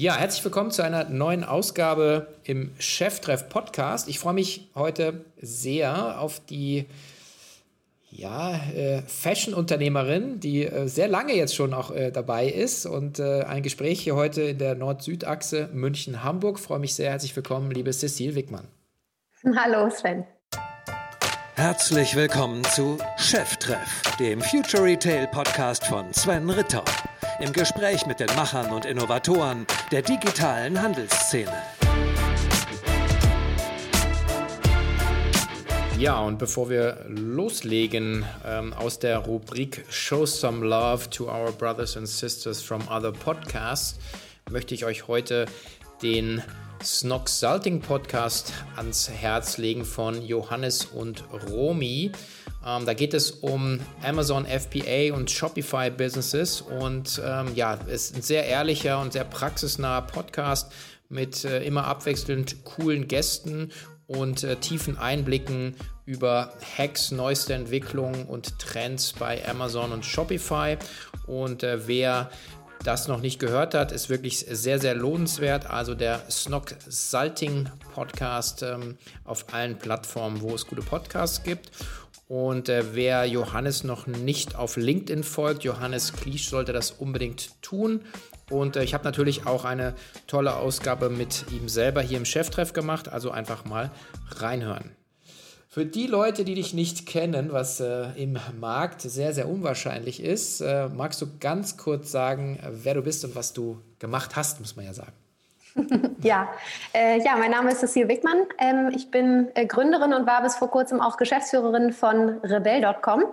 Ja, herzlich willkommen zu einer neuen Ausgabe im Cheftreff Podcast. Ich freue mich heute sehr auf die ja, äh, Fashion-Unternehmerin, die äh, sehr lange jetzt schon auch äh, dabei ist und äh, ein Gespräch hier heute in der Nord-Süd-Achse München-Hamburg. Freue mich sehr. Herzlich willkommen, liebe Cecile Wickmann. Hallo, Sven. Herzlich willkommen zu Cheftreff, dem Future Retail Podcast von Sven Ritter im Gespräch mit den Machern und Innovatoren der digitalen Handelsszene. Ja, und bevor wir loslegen ähm, aus der Rubrik Show Some Love to Our Brothers and Sisters from Other Podcasts, möchte ich euch heute den Snox Salting Podcast ans Herz legen von Johannes und Romy. Ähm, da geht es um Amazon FBA und Shopify Businesses und ähm, ja, es ist ein sehr ehrlicher und sehr praxisnaher Podcast mit äh, immer abwechselnd coolen Gästen und äh, tiefen Einblicken über Hacks, neueste Entwicklungen und Trends bei Amazon und Shopify. Und äh, wer das noch nicht gehört hat, ist wirklich sehr, sehr lohnenswert. Also der Snock Salting Podcast ähm, auf allen Plattformen, wo es gute Podcasts gibt. Und äh, wer Johannes noch nicht auf LinkedIn folgt, Johannes Kliesch sollte das unbedingt tun. Und äh, ich habe natürlich auch eine tolle Ausgabe mit ihm selber hier im Cheftreff gemacht. Also einfach mal reinhören. Für die Leute, die dich nicht kennen, was äh, im Markt sehr, sehr unwahrscheinlich ist, äh, magst du ganz kurz sagen, wer du bist und was du gemacht hast, muss man ja sagen. ja, äh, ja, mein Name ist Cecile Wickmann. Ähm, ich bin äh, Gründerin und war bis vor kurzem auch Geschäftsführerin von Rebell.com,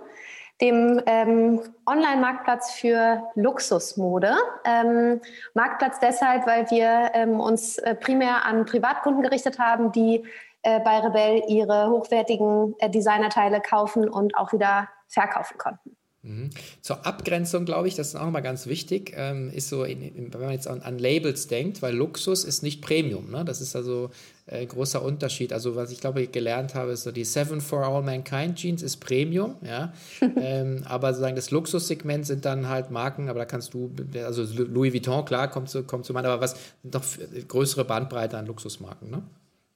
dem ähm, Online-Marktplatz für Luxusmode. Ähm, Marktplatz deshalb, weil wir ähm, uns äh, primär an Privatkunden gerichtet haben, die äh, bei Rebell ihre hochwertigen äh, Designerteile kaufen und auch wieder verkaufen konnten. Mhm. Zur Abgrenzung, glaube ich, das ist auch nochmal ganz wichtig, ähm, ist so, in, in, wenn man jetzt an, an, Labels denkt, weil Luxus ist nicht Premium, ne? das ist also ein äh, großer Unterschied. Also was ich glaube, gelernt habe, ist so die Seven for All Mankind Jeans ist Premium, ja, ähm, aber sozusagen das Luxussegment sind dann halt Marken, aber da kannst du, also Louis Vuitton, klar, kommt zu, kommt zu meinen, aber was, noch größere Bandbreite an Luxusmarken, ne?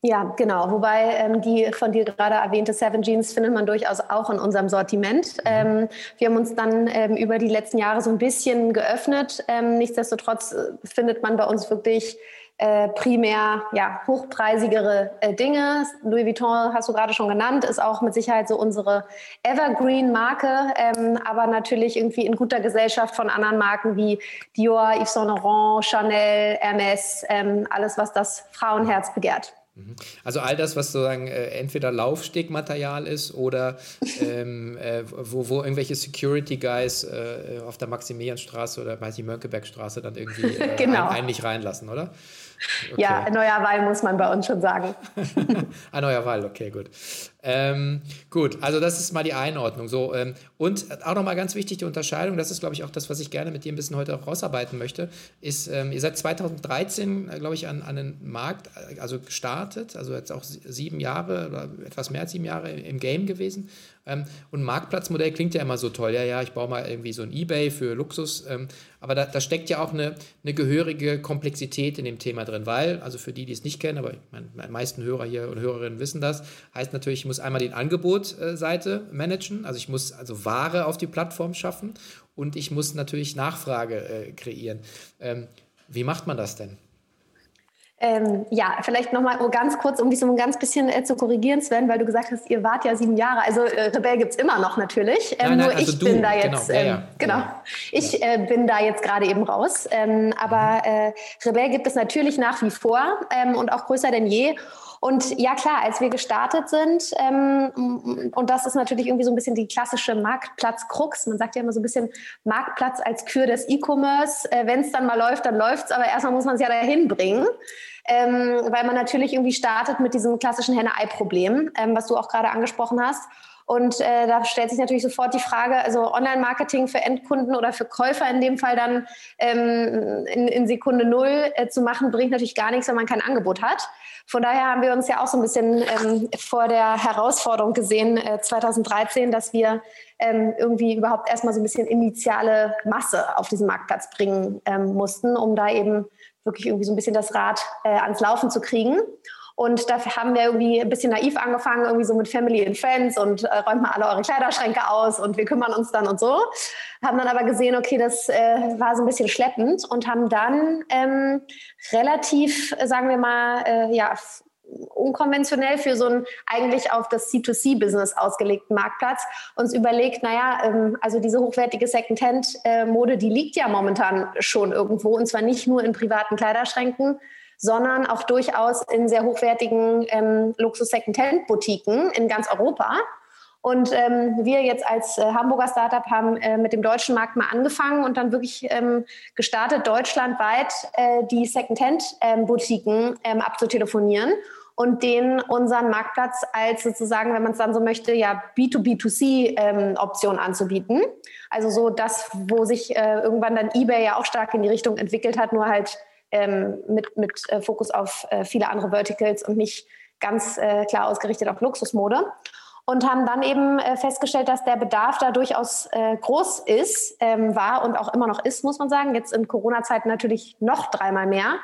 Ja, genau. Wobei ähm, die von dir gerade erwähnte Seven Jeans findet man durchaus auch in unserem Sortiment. Mhm. Ähm, wir haben uns dann ähm, über die letzten Jahre so ein bisschen geöffnet. Ähm, nichtsdestotrotz äh, findet man bei uns wirklich äh, primär ja, hochpreisigere äh, Dinge. Louis Vuitton hast du gerade schon genannt, ist auch mit Sicherheit so unsere Evergreen-Marke, ähm, aber natürlich irgendwie in guter Gesellschaft von anderen Marken wie Dior, Yves Saint Laurent, Chanel, Hermes, ähm, alles, was das Frauenherz begehrt. Mhm. Also all das, was sozusagen äh, entweder Laufstegmaterial ist oder ähm, äh, wo, wo irgendwelche Security Guys äh, auf der Maximilianstraße oder weiß ich Mönckebergstraße dann irgendwie äh, genau. ein, einen nicht reinlassen, oder? Okay. Ja, neuer Wahl muss man bei uns schon sagen. ah, neuer Wahl, okay, gut. Ähm, gut, also das ist mal die Einordnung. So, ähm, und auch nochmal ganz wichtig, die Unterscheidung, das ist, glaube ich, auch das, was ich gerne mit dir ein bisschen heute auch rausarbeiten möchte, ist, ähm, ihr seid 2013, äh, glaube ich, an, an den Markt, äh, also gestartet, also jetzt auch sieben Jahre oder etwas mehr als sieben Jahre im Game gewesen. Ähm, und Marktplatzmodell klingt ja immer so toll. Ja, ja, ich baue mal irgendwie so ein Ebay für Luxus. Ähm, aber da, da, steckt ja auch eine, eine gehörige Komplexität in dem Thema drin, weil, also für die, die es nicht kennen, aber meine, die meisten Hörer hier und Hörerinnen wissen das, heißt natürlich, ich muss einmal die Angebotseite managen, also ich muss also Ware auf die Plattform schaffen und ich muss natürlich Nachfrage äh, kreieren. Ähm, wie macht man das denn? Ähm, ja, vielleicht nochmal ganz kurz, um dich so ein ganz bisschen äh, zu korrigieren, Sven, weil du gesagt hast, ihr wart ja sieben Jahre. Also äh, Rebell gibt's immer noch natürlich. Ähm, nein, nein, nur also ich du, bin da jetzt, genau, ähm, ja, genau. Ja. ich äh, bin da jetzt gerade eben raus. Ähm, aber äh, Rebell gibt es natürlich nach wie vor ähm, und auch größer denn je. Und ja klar, als wir gestartet sind, ähm, und das ist natürlich irgendwie so ein bisschen die klassische Marktplatz-Krux, man sagt ja immer so ein bisschen Marktplatz als Kür des E-Commerce. Äh, Wenn es dann mal läuft, dann läuft's, aber erstmal muss man es ja dahin bringen. Ähm, weil man natürlich irgendwie startet mit diesem klassischen Henne-Ei-Problem, ähm, was du auch gerade angesprochen hast. Und äh, da stellt sich natürlich sofort die Frage, also Online-Marketing für Endkunden oder für Käufer in dem Fall dann ähm, in, in, Sekunde null äh, zu machen, bringt natürlich gar nichts, wenn man kein Angebot hat. Von daher haben wir uns ja auch so ein bisschen ähm, vor der Herausforderung gesehen, äh, 2013, dass wir ähm, irgendwie überhaupt erstmal so ein bisschen initiale Masse auf diesen Marktplatz bringen ähm, mussten, um da eben wirklich irgendwie so ein bisschen das Rad äh, ans Laufen zu kriegen. Und dafür haben wir irgendwie ein bisschen naiv angefangen, irgendwie so mit Family and Friends und äh, räumt mal alle eure Kleiderschränke aus und wir kümmern uns dann und so. Haben dann aber gesehen, okay, das äh, war so ein bisschen schleppend und haben dann ähm, relativ, sagen wir mal, äh, ja, unkonventionell für so einen eigentlich auf das C2C-Business ausgelegten Marktplatz uns überlegt, naja, ähm, also diese hochwertige Secondhand-Mode, die liegt ja momentan schon irgendwo und zwar nicht nur in privaten Kleiderschränken, sondern auch durchaus in sehr hochwertigen ähm, Luxus-Secondhand-Boutiquen in ganz Europa. Und ähm, wir jetzt als äh, Hamburger Startup haben äh, mit dem deutschen Markt mal angefangen und dann wirklich ähm, gestartet, deutschlandweit äh, die Secondhand-Boutiquen ähm, abzutelefonieren und denen unseren Marktplatz als sozusagen, wenn man es dann so möchte, ja B2B2C-Option ähm, anzubieten. Also so das, wo sich äh, irgendwann dann eBay ja auch stark in die Richtung entwickelt hat, nur halt ähm, mit, mit äh, Fokus auf äh, viele andere Verticals und nicht ganz äh, klar ausgerichtet auf Luxusmode. Und haben dann eben äh, festgestellt, dass der Bedarf da durchaus äh, groß ist, ähm, war und auch immer noch ist, muss man sagen. Jetzt in Corona-Zeiten natürlich noch dreimal mehr,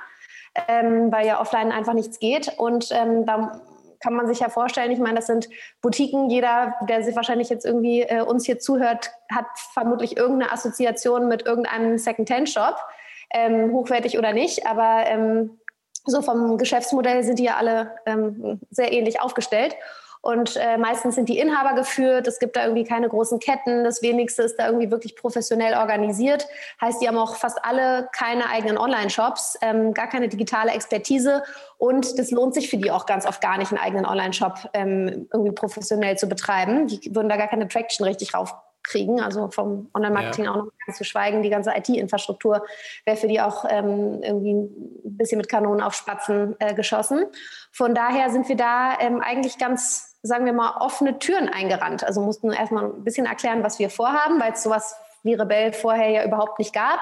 ähm, weil ja offline einfach nichts geht. Und ähm, da kann man sich ja vorstellen, ich meine, das sind Boutiquen. Jeder, der sich wahrscheinlich jetzt irgendwie äh, uns hier zuhört, hat vermutlich irgendeine Assoziation mit irgendeinem Second-Hand-Shop ähm, hochwertig oder nicht. Aber ähm, so vom Geschäftsmodell sind die ja alle ähm, sehr ähnlich aufgestellt. Und äh, meistens sind die Inhaber geführt. Es gibt da irgendwie keine großen Ketten. Das wenigste ist da irgendwie wirklich professionell organisiert. Heißt, die haben auch fast alle keine eigenen Online-Shops, ähm, gar keine digitale Expertise. Und das lohnt sich für die auch ganz oft gar nicht, einen eigenen Online-Shop ähm, irgendwie professionell zu betreiben. Die würden da gar keine Traction richtig rauf kriegen, also vom Online-Marketing ja. auch noch ganz zu schweigen. Die ganze IT-Infrastruktur wäre für die auch ähm, irgendwie ein bisschen mit Kanonen auf Spatzen äh, geschossen. Von daher sind wir da ähm, eigentlich ganz, sagen wir mal, offene Türen eingerannt. Also mussten erstmal ein bisschen erklären, was wir vorhaben, weil es sowas wie Rebell vorher ja überhaupt nicht gab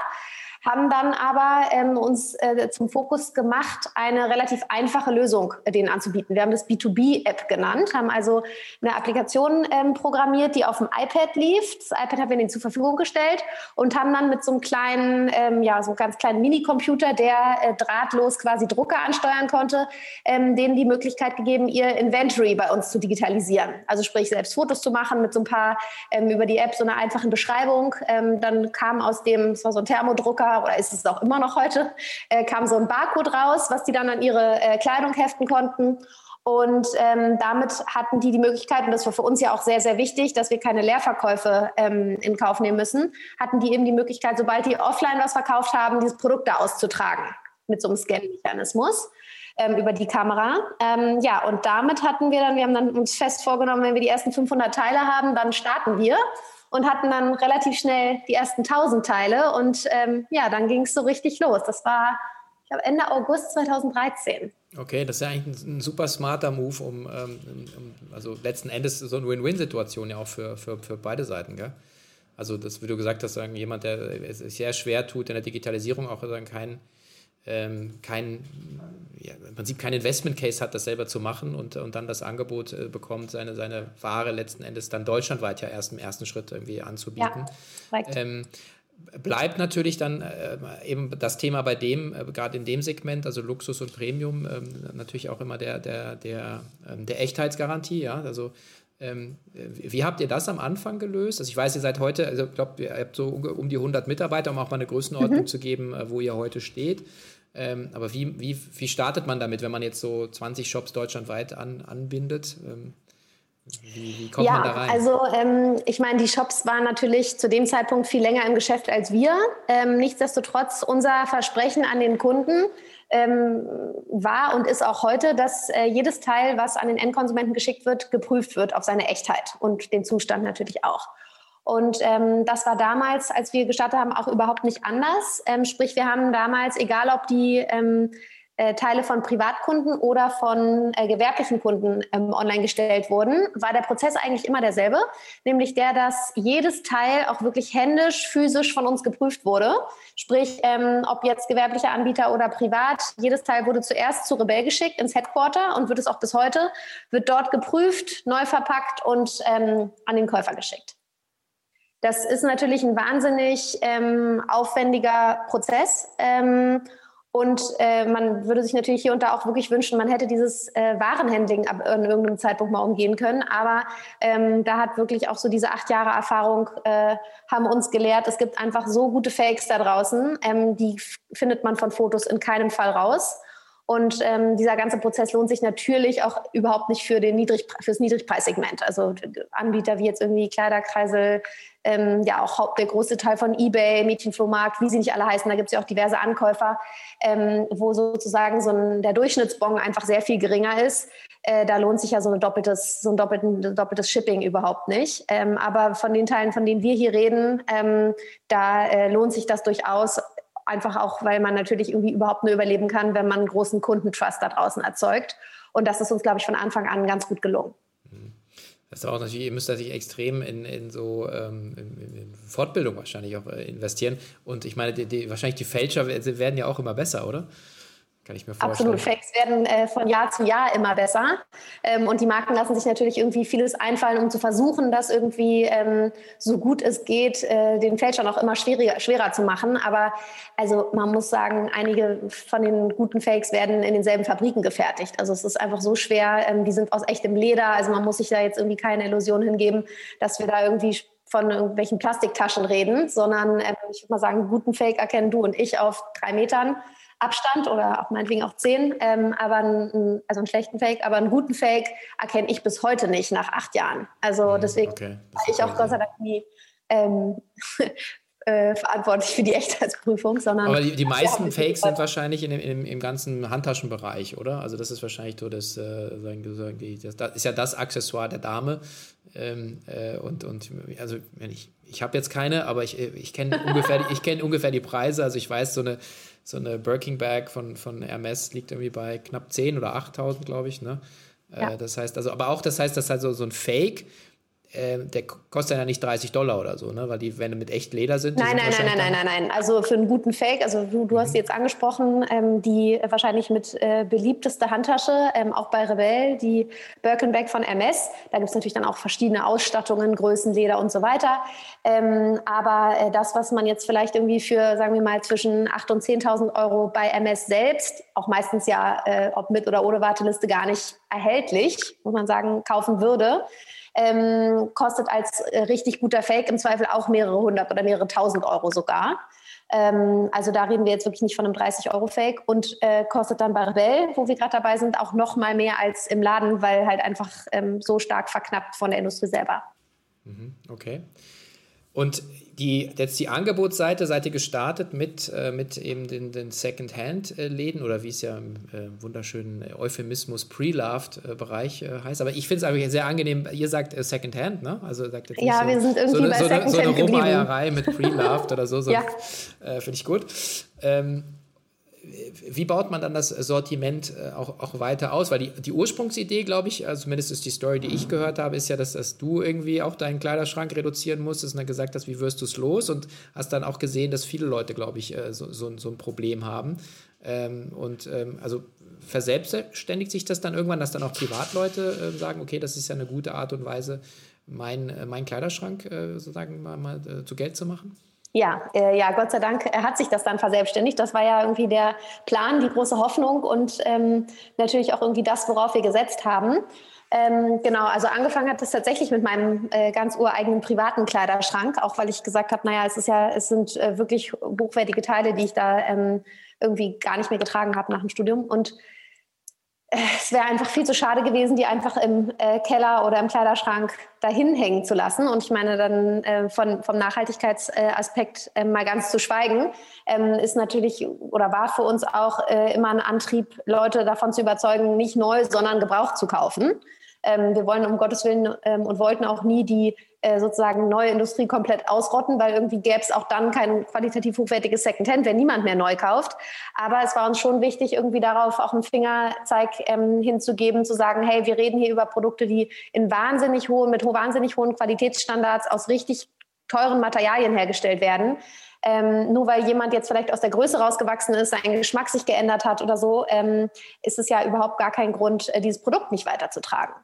haben dann aber ähm, uns äh, zum Fokus gemacht, eine relativ einfache Lösung äh, denen anzubieten. Wir haben das B2B-App genannt, haben also eine Applikation ähm, programmiert, die auf dem iPad lief. Das iPad haben wir ihnen zur Verfügung gestellt und haben dann mit so einem kleinen, ähm, ja, so einem ganz kleinen Minicomputer, der äh, drahtlos quasi Drucker ansteuern konnte, ähm, denen die Möglichkeit gegeben, ihr Inventory bei uns zu digitalisieren. Also sprich, selbst Fotos zu machen mit so ein paar ähm, über die App so einer einfachen Beschreibung. Ähm, dann kam aus dem, es war so ein Thermodrucker, oder ist es auch immer noch heute, äh, kam so ein Barcode raus, was die dann an ihre äh, Kleidung heften konnten. Und ähm, damit hatten die die Möglichkeit, und das war für uns ja auch sehr, sehr wichtig, dass wir keine Leerverkäufe ähm, in Kauf nehmen müssen, hatten die eben die Möglichkeit, sobald die offline was verkauft haben, diese Produkte auszutragen mit so einem Scan-Mechanismus ähm, über die Kamera. Ähm, ja, und damit hatten wir dann, wir haben dann uns fest vorgenommen, wenn wir die ersten 500 Teile haben, dann starten wir und hatten dann relativ schnell die ersten 1000 Teile und ähm, ja, dann ging es so richtig los. Das war, ich glaube, Ende August 2013. Okay, das ist ja eigentlich ein, ein super smarter Move, um, ähm, um, also letzten Endes so eine Win-Win-Situation ja auch für, für, für beide Seiten, gell? Also das, wie du gesagt hast, jemand, der es sehr schwer tut in der Digitalisierung, auch sagen, kein, ähm, kein, ja, im Prinzip kein Investment Case hat, das selber zu machen und, und dann das Angebot äh, bekommt, seine, seine Ware letzten Endes dann deutschlandweit ja erst im ersten Schritt irgendwie anzubieten. Ja, ähm, bleibt natürlich dann äh, eben das Thema bei dem, äh, gerade in dem Segment, also Luxus und Premium, ähm, natürlich auch immer der, der, der, ähm, der Echtheitsgarantie, ja, also ähm, wie habt ihr das am Anfang gelöst? Also ich weiß, ihr seid heute, also ich glaube, ihr habt so um die 100 Mitarbeiter, um auch mal eine Größenordnung mhm. zu geben, äh, wo ihr heute steht. Ähm, aber wie, wie, wie startet man damit, wenn man jetzt so 20 Shops deutschlandweit an, anbindet? Ähm, wie, wie, kommt ja, man da rein? Also ähm, ich meine, die Shops waren natürlich zu dem Zeitpunkt viel länger im Geschäft als wir. Ähm, nichtsdestotrotz unser Versprechen an den Kunden ähm, war und ist auch heute, dass äh, jedes Teil, was an den Endkonsumenten geschickt wird, geprüft wird auf seine Echtheit und den Zustand natürlich auch. Und ähm, das war damals, als wir gestartet haben, auch überhaupt nicht anders. Ähm, sprich, wir haben damals, egal ob die ähm, äh, Teile von Privatkunden oder von äh, gewerblichen Kunden ähm, online gestellt wurden, war der Prozess eigentlich immer derselbe, nämlich der, dass jedes Teil auch wirklich händisch, physisch von uns geprüft wurde. Sprich, ähm, ob jetzt gewerblicher Anbieter oder privat, jedes Teil wurde zuerst zu Rebell geschickt ins Headquarter und wird es auch bis heute, wird dort geprüft, neu verpackt und ähm, an den Käufer geschickt. Das ist natürlich ein wahnsinnig ähm, aufwendiger Prozess. Ähm, Und äh, man würde sich natürlich hier und da auch wirklich wünschen, man hätte dieses äh, Warenhandling ab an irgendeinem Zeitpunkt mal umgehen können. Aber ähm, da hat wirklich auch so diese acht Jahre Erfahrung äh, haben uns gelehrt, es gibt einfach so gute Fakes da draußen, ähm, die findet man von Fotos in keinem Fall raus. Und ähm, dieser ganze Prozess lohnt sich natürlich auch überhaupt nicht für den Niedrig, fürs Niedrigpreissegment. Also Anbieter wie jetzt irgendwie Kleiderkreisel, ähm, ja auch der große Teil von eBay, Mädchenflohmarkt, wie sie nicht alle heißen, da gibt es ja auch diverse Ankäufer, ähm, wo sozusagen so ein, der Durchschnittsbon einfach sehr viel geringer ist. Äh, da lohnt sich ja so, ein doppeltes, so ein doppelten, doppeltes Shipping überhaupt nicht. Ähm, aber von den Teilen, von denen wir hier reden, ähm, da äh, lohnt sich das durchaus, einfach auch, weil man natürlich irgendwie überhaupt nur überleben kann, wenn man einen großen Kundentrust da draußen erzeugt. Und das ist uns, glaube ich, von Anfang an ganz gut gelungen. Das auch natürlich, ihr müsst natürlich extrem in, in so ähm, in, in Fortbildung wahrscheinlich auch äh, investieren. Und ich meine, die, die, wahrscheinlich die Fälscher werden ja auch immer besser, oder? Kann ich mir vorstellen. Absolut. Fakes werden äh, von Jahr zu Jahr immer besser. Ähm, und die Marken lassen sich natürlich irgendwie vieles einfallen, um zu versuchen, das irgendwie ähm, so gut es geht, äh, den Fälschern auch immer schwieriger, schwerer zu machen. Aber also man muss sagen, einige von den guten Fakes werden in denselben Fabriken gefertigt. Also es ist einfach so schwer. Ähm, die sind aus echtem Leder. Also man muss sich da jetzt irgendwie keine Illusion hingeben, dass wir da irgendwie von irgendwelchen Plastiktaschen reden, sondern ähm, ich würde mal sagen, guten Fake erkennen du und ich auf drei Metern. Abstand oder auch meinetwegen auch zehn, ähm, aber einen, also einen schlechten Fake, aber einen guten Fake erkenne ich bis heute nicht nach acht Jahren. Also mhm, deswegen okay. ich auch Gott sei Dank nie ähm, äh, verantwortlich für die Echtheitsprüfung, sondern. Aber die, die meisten Fakes sind wahrscheinlich in dem, im, im ganzen Handtaschenbereich, oder? Also das ist wahrscheinlich so das, äh, das, das ist ja das Accessoire der Dame. Ähm, äh, und, und also wenn ich, ich habe jetzt keine, aber ich, ich kenne ungefähr, ich kenne ungefähr die Preise. Also ich weiß, so eine so eine Birking Bag von, von Hermes liegt irgendwie bei knapp 10 oder 8.000, glaube ich. Ne? Ja. Äh, das heißt, also, aber auch das heißt, dass halt so, so ein Fake, äh, der kostet ja nicht 30 Dollar oder so, ne? weil die, wenn mit echt Leder sind. Nein, sind nein, nein, nein, nein, nein, nein. Also für einen guten Fake, also du, du mhm. hast sie jetzt angesprochen, ähm, die wahrscheinlich mit äh, beliebteste Handtasche, ähm, auch bei Rebell, die Birkenback von MS. Da gibt es natürlich dann auch verschiedene Ausstattungen, Größen, Leder und so weiter. Ähm, aber äh, das, was man jetzt vielleicht irgendwie für, sagen wir mal, zwischen 8.000 und 10.000 Euro bei MS selbst, auch meistens ja, äh, ob mit oder ohne Warteliste, gar nicht erhältlich, muss man sagen, kaufen würde, ähm, kostet als äh, richtig guter Fake im Zweifel auch mehrere hundert oder mehrere tausend Euro sogar. Ähm, also da reden wir jetzt wirklich nicht von einem 30-Euro-Fake und äh, kostet dann bei Rebell, wo wir gerade dabei sind, auch noch mal mehr als im Laden, weil halt einfach ähm, so stark verknappt von der Industrie selber. Mhm, okay. Und die, jetzt die Angebotsseite, seid ihr gestartet mit, äh, mit eben den, den Second-Hand-Läden oder wie es ja im äh, wunderschönen Euphemismus Pre-Loved-Bereich äh, heißt. Aber ich finde es eigentlich sehr angenehm, ihr sagt äh, Second-Hand, ne? Also sagt jetzt ja, so, wir sind irgendwie so, bei so, Second-Hand so eine Rummeierei mit Pre-Loved oder so. so ja. Äh, finde ich gut. Ähm, wie baut man dann das Sortiment äh, auch, auch weiter aus? Weil die, die Ursprungsidee, glaube ich, also zumindest ist die Story, die ich gehört habe, ist ja, dass, dass du irgendwie auch deinen Kleiderschrank reduzieren musstest und dann gesagt hast, wie wirst du es los? Und hast dann auch gesehen, dass viele Leute, glaube ich, äh, so, so, so, ein Problem haben. Ähm, und ähm, also verselbstständigt sich das dann irgendwann, dass dann auch Privatleute äh, sagen, okay, das ist ja eine gute Art und Weise, mein, mein Kleiderschrank sozusagen mal, mal zu Geld zu machen? Ja, äh, ja, Gott sei Dank hat sich das dann verselbstständigt. Das war ja irgendwie der Plan, die große Hoffnung und ähm, natürlich auch irgendwie das, worauf wir gesetzt haben. Ähm, genau, also angefangen hat es tatsächlich mit meinem äh, ganz ureigenen privaten Kleiderschrank, auch weil ich gesagt habe, naja, es ist ja, es sind äh, wirklich hochwertige Teile, die ich da ähm, irgendwie gar nicht mehr getragen habe nach dem Studium. Und es wäre einfach viel zu schade gewesen, die einfach im äh, Keller oder im Kleiderschrank dahin hängen zu lassen. Und ich meine, dann äh, von, vom Nachhaltigkeitsaspekt äh, mal ganz zu schweigen, ähm, ist natürlich oder war für uns auch äh, immer ein Antrieb, Leute davon zu überzeugen, nicht neu, sondern gebraucht zu kaufen. Ähm, wir wollen um Gottes Willen ähm, und wollten auch nie die sozusagen neue Industrie komplett ausrotten, weil irgendwie gäbe es auch dann kein qualitativ hochwertiges Secondhand, wenn niemand mehr neu kauft. Aber es war uns schon wichtig, irgendwie darauf auch einen Fingerzeig ähm, hinzugeben, zu sagen, hey, wir reden hier über Produkte, die in wahnsinnig hohen, mit wahnsinnig hohen Qualitätsstandards aus richtig teuren Materialien hergestellt werden. Ähm, nur weil jemand jetzt vielleicht aus der Größe rausgewachsen ist, sein Geschmack sich geändert hat oder so, ähm, ist es ja überhaupt gar kein Grund, äh, dieses Produkt nicht weiterzutragen.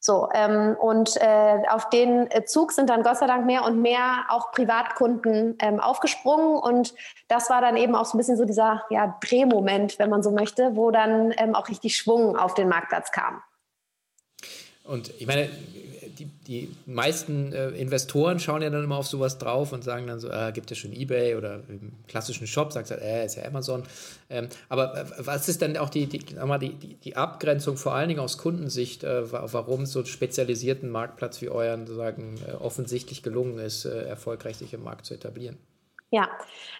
So, ähm, und äh, auf den Zug sind dann Gott sei Dank mehr und mehr auch Privatkunden ähm, aufgesprungen. Und das war dann eben auch so ein bisschen so dieser ja, Drehmoment, wenn man so möchte, wo dann ähm, auch richtig Schwung auf den Marktplatz kam. Und ich meine, die, die meisten äh, Investoren schauen ja dann immer auf sowas drauf und sagen dann so, äh, gibt es schon Ebay oder im klassischen Shop, sagt er, äh, ist ja Amazon. Ähm, aber äh, was ist denn auch die, die, die, die, Abgrenzung vor allen Dingen aus Kundensicht, äh, warum so einen spezialisierten Marktplatz wie euren sozusagen äh, offensichtlich gelungen ist, erfolgreich sich im Markt zu etablieren? Ja,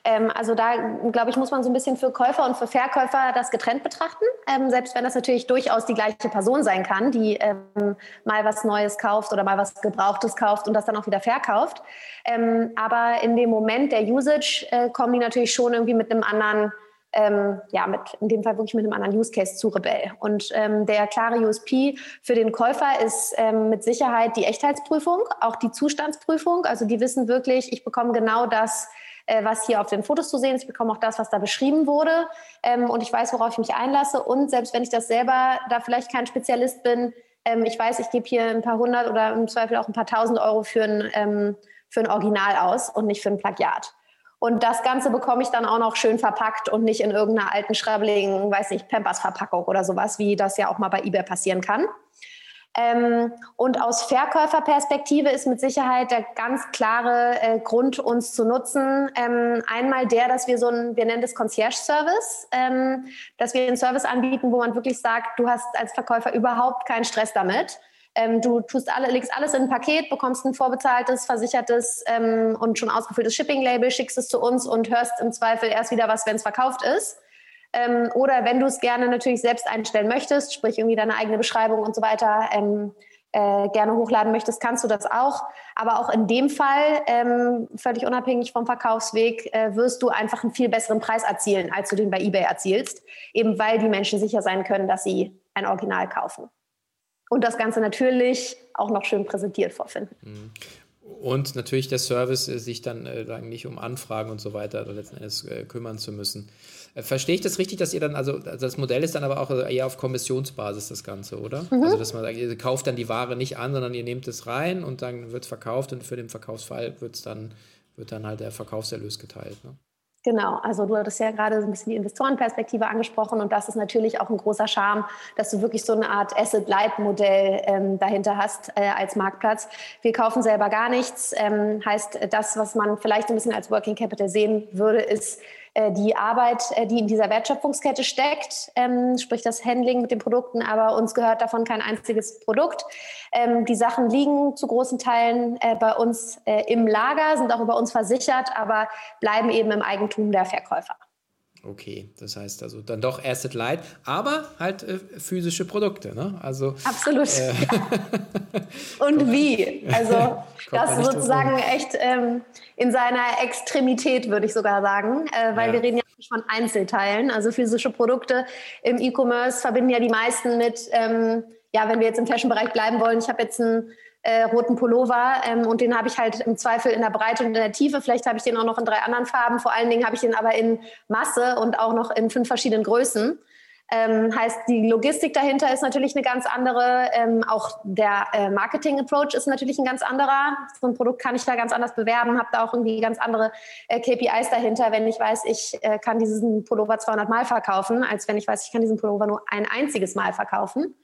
ähm, also da glaube ich, muss man so ein bisschen für Käufer und für Verkäufer das getrennt betrachten, ähm, selbst wenn das natürlich durchaus die gleiche Person sein kann, die ähm, mal was Neues kauft oder mal was Gebrauchtes kauft und das dann auch wieder verkauft. Ähm, aber in dem Moment der Usage äh, kommen die natürlich schon irgendwie mit einem anderen ähm, ja, mit, in dem Fall wirklich mit einem anderen Use Case zu Rebell. Und ähm, der klare USP für den Käufer ist ähm, mit Sicherheit die Echtheitsprüfung, auch die Zustandsprüfung. Also die wissen wirklich, ich bekomme genau das, äh, was hier auf den Fotos zu sehen ist. Ich bekomme auch das, was da beschrieben wurde. Ähm, und ich weiß, worauf ich mich einlasse. Und selbst wenn ich das selber da vielleicht kein Spezialist bin, ähm, ich weiß, ich gebe hier ein paar hundert oder im Zweifel auch ein paar tausend Euro für ein, ähm, für ein Original aus und nicht für ein Plagiat. Und das Ganze bekomme ich dann auch noch schön verpackt und nicht in irgendeiner alten, schrabbeligen, weiß nicht, Pampers-Verpackung oder sowas, wie das ja auch mal bei eBay passieren kann. Ähm, und aus Verkäuferperspektive ist mit Sicherheit der ganz klare äh, Grund, uns zu nutzen. Ähm, einmal der, dass wir so ein, wir nennen das Concierge-Service, ähm, dass wir einen Service anbieten, wo man wirklich sagt, du hast als Verkäufer überhaupt keinen Stress damit. Ähm, du tust alle, legst alles in ein Paket, bekommst ein vorbezahltes, versichertes ähm, und schon ausgefülltes Shipping-Label, schickst es zu uns und hörst im Zweifel erst wieder was, wenn es verkauft ist. Ähm, oder wenn du es gerne natürlich selbst einstellen möchtest, sprich irgendwie deine eigene Beschreibung und so weiter, ähm, äh, gerne hochladen möchtest, kannst du das auch. Aber auch in dem Fall, ähm, völlig unabhängig vom Verkaufsweg, äh, wirst du einfach einen viel besseren Preis erzielen, als du den bei eBay erzielst, eben weil die Menschen sicher sein können, dass sie ein Original kaufen. Und das Ganze natürlich auch noch schön präsentiert vorfinden. Mhm. Und natürlich der Service, äh, sich dann äh, nicht um Anfragen und so weiter letzten Endes äh, kümmern zu müssen. Äh, verstehe ich das richtig, dass ihr dann, also, also das Modell ist dann aber auch eher auf Kommissionsbasis das Ganze, oder? Mhm. Also dass man sagt, ihr kauft dann die Ware nicht an, sondern ihr nehmt es rein und dann wird es verkauft und für den Verkaufsfall wird's dann, wird dann halt der Verkaufserlös geteilt. Ne? Genau, also du hattest ja gerade so ein bisschen die Investorenperspektive angesprochen und das ist natürlich auch ein großer Charme, dass du wirklich so eine Art Asset-Light-Modell ähm, dahinter hast äh, als Marktplatz. Wir kaufen selber gar nichts, ähm, heißt das, was man vielleicht ein bisschen als Working Capital sehen würde, ist äh, die Arbeit, äh, die in dieser Wertschöpfungskette steckt, ähm, sprich das Handling mit den Produkten, aber uns gehört davon kein einziges Produkt. Ähm, die Sachen liegen zu großen Teilen äh, bei uns im Lager, sind auch über uns versichert, aber bleiben eben im Eigentum der Verkäufer. Okay, das heißt also dann doch Asset Light, aber halt äh, physische Produkte, ne? Also absolut. Äh, Und wie? Also das sozusagen echt ähm, in seiner Extremität würde ich sogar sagen, äh, weil ja. wir reden ja von Einzelteilen. Also physische Produkte im E-Commerce verbinden ja die meisten mit, ähm, ja, wenn wir jetzt im Fashion-Bereich bleiben wollen. Ich habe jetzt ein äh, roten Pullover ähm, und den habe ich halt im Zweifel in der Breite und in der Tiefe. Vielleicht habe ich den auch noch in drei anderen Farben. Vor allen Dingen habe ich den aber in Masse und auch noch in fünf verschiedenen Größen. Ähm, heißt, die Logistik dahinter ist natürlich eine ganz andere. Ähm, auch der äh, Marketing-Approach ist natürlich ein ganz anderer. So ein Produkt kann ich da ganz anders bewerben, habe da auch irgendwie ganz andere äh, KPIs dahinter, wenn ich weiß, ich äh, kann diesen Pullover 200 Mal verkaufen, als wenn ich weiß, ich kann diesen Pullover nur ein einziges Mal verkaufen.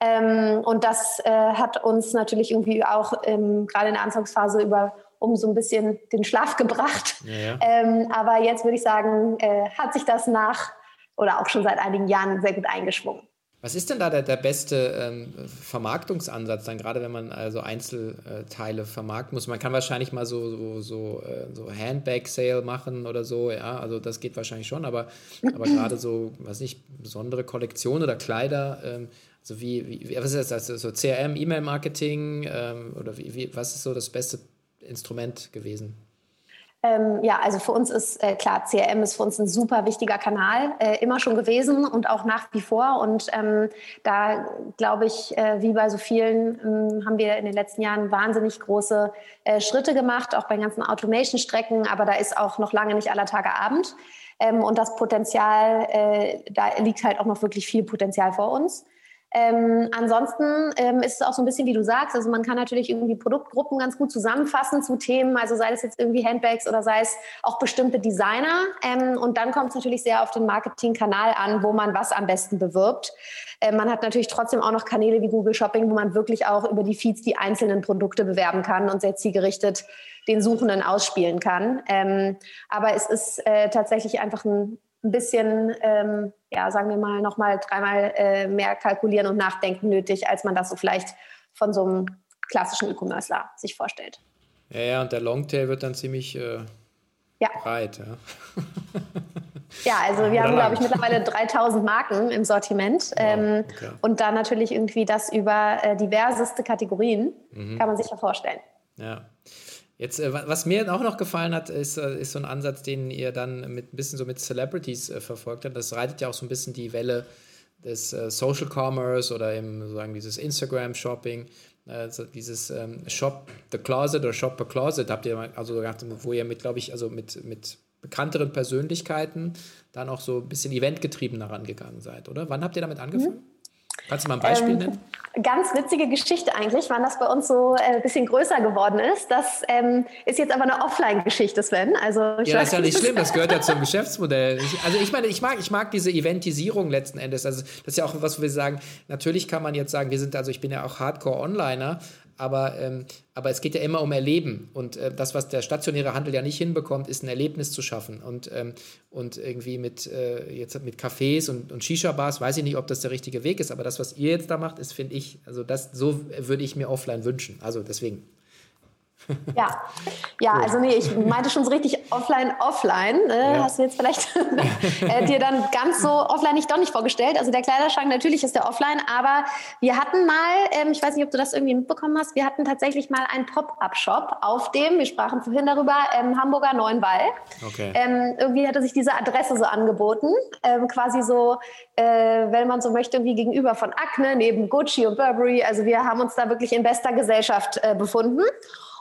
Ähm, und das äh, hat uns natürlich irgendwie auch ähm, gerade in der Anfangsphase über um so ein bisschen den Schlaf gebracht. Ja, ja. Ähm, aber jetzt würde ich sagen, äh, hat sich das nach oder auch schon seit einigen Jahren sehr gut eingeschwungen. Was ist denn da der, der beste ähm, Vermarktungsansatz, dann gerade wenn man also Einzelteile vermarkten muss? Man kann wahrscheinlich mal so, so, so, äh, so Handbag-Sale machen oder so, ja, also das geht wahrscheinlich schon, aber, aber gerade so, was nicht, besondere Kollektionen oder Kleider, ähm, also wie, wie, was ist das? Also so CRM, E-Mail-Marketing ähm, oder wie, wie, was ist so das beste Instrument gewesen? Ähm, ja, also für uns ist äh, klar, CRM ist für uns ein super wichtiger Kanal, äh, immer schon gewesen und auch nach wie vor. Und ähm, da glaube ich, äh, wie bei so vielen, ähm, haben wir in den letzten Jahren wahnsinnig große äh, Schritte gemacht, auch bei ganzen Automation-Strecken. Aber da ist auch noch lange nicht aller Tage Abend. Ähm, und das Potenzial, äh, da liegt halt auch noch wirklich viel Potenzial vor uns. Ähm, ansonsten ähm, ist es auch so ein bisschen, wie du sagst, also man kann natürlich irgendwie Produktgruppen ganz gut zusammenfassen zu Themen, also sei es jetzt irgendwie Handbags oder sei es auch bestimmte Designer. Ähm, und dann kommt es natürlich sehr auf den Marketingkanal an, wo man was am besten bewirbt. Ähm, man hat natürlich trotzdem auch noch Kanäle wie Google Shopping, wo man wirklich auch über die Feeds die einzelnen Produkte bewerben kann und sehr zielgerichtet den Suchenden ausspielen kann. Ähm, aber es ist äh, tatsächlich einfach ein ein bisschen, ähm, ja, sagen wir mal, nochmal dreimal äh, mehr kalkulieren und nachdenken nötig, als man das so vielleicht von so einem klassischen E-Commercer sich vorstellt. Ja, ja, und der Longtail wird dann ziemlich äh, ja. breit. Ja. ja, also wir haben, glaube ich, mittlerweile 3000 Marken im Sortiment. Ähm, okay. Und dann natürlich irgendwie das über äh, diverseste Kategorien, mhm. kann man sich ja vorstellen. Ja. Jetzt, äh, was mir auch noch gefallen hat, ist, äh, ist so ein Ansatz, den ihr dann mit ein bisschen so mit Celebrities äh, verfolgt habt. Das reitet ja auch so ein bisschen die Welle des Social Commerce oder eben sozusagen dieses Instagram-Shopping, also dieses ähm, Shop the Closet oder Shop the Closet habt ihr also gehabt, wo ihr mit, glaube ich, also mit, mit bekannteren Persönlichkeiten dann auch so ein bisschen eventgetriebener rangegangen seid, oder? Wann habt ihr damit angefangen? Mhm. Kannst du mal ein Beispiel ähm, nennen? Ganz witzige Geschichte eigentlich, wann das bei uns so ein äh, bisschen größer geworden ist. Das ähm, ist jetzt aber eine Offline-Geschichte, Sven. Also ich ja, das ist ja nicht schlimm, das gehört ja zum Geschäftsmodell. Also ich meine, ich mag, ich mag diese Eventisierung letzten Endes. Also das ist ja auch was, wo wir sagen, natürlich kann man jetzt sagen, wir sind, also ich bin ja auch Hardcore-Onliner, aber, ähm, aber es geht ja immer um Erleben. Und äh, das, was der stationäre Handel ja nicht hinbekommt, ist ein Erlebnis zu schaffen. Und, ähm, und irgendwie mit, äh, jetzt mit Cafés und, und Shisha-Bars, weiß ich nicht, ob das der richtige Weg ist, aber das, was ihr jetzt da macht, ist, finde ich, also das, so würde ich mir offline wünschen. Also deswegen. Ja, ja, also nee, ich meinte schon so richtig offline, offline. Äh, ja. Hast du jetzt vielleicht äh, dir dann ganz so offline nicht doch nicht vorgestellt. Also der Kleiderschrank natürlich ist der offline, aber wir hatten mal, ähm, ich weiß nicht, ob du das irgendwie mitbekommen hast, wir hatten tatsächlich mal einen Pop-up-Shop auf dem, wir sprachen vorhin darüber, ähm, Hamburger Neuenwall. Okay. Ähm, irgendwie hatte sich diese Adresse so angeboten, ähm, quasi so, äh, wenn man so möchte, irgendwie gegenüber von Acne, neben Gucci und Burberry. Also wir haben uns da wirklich in bester Gesellschaft äh, befunden.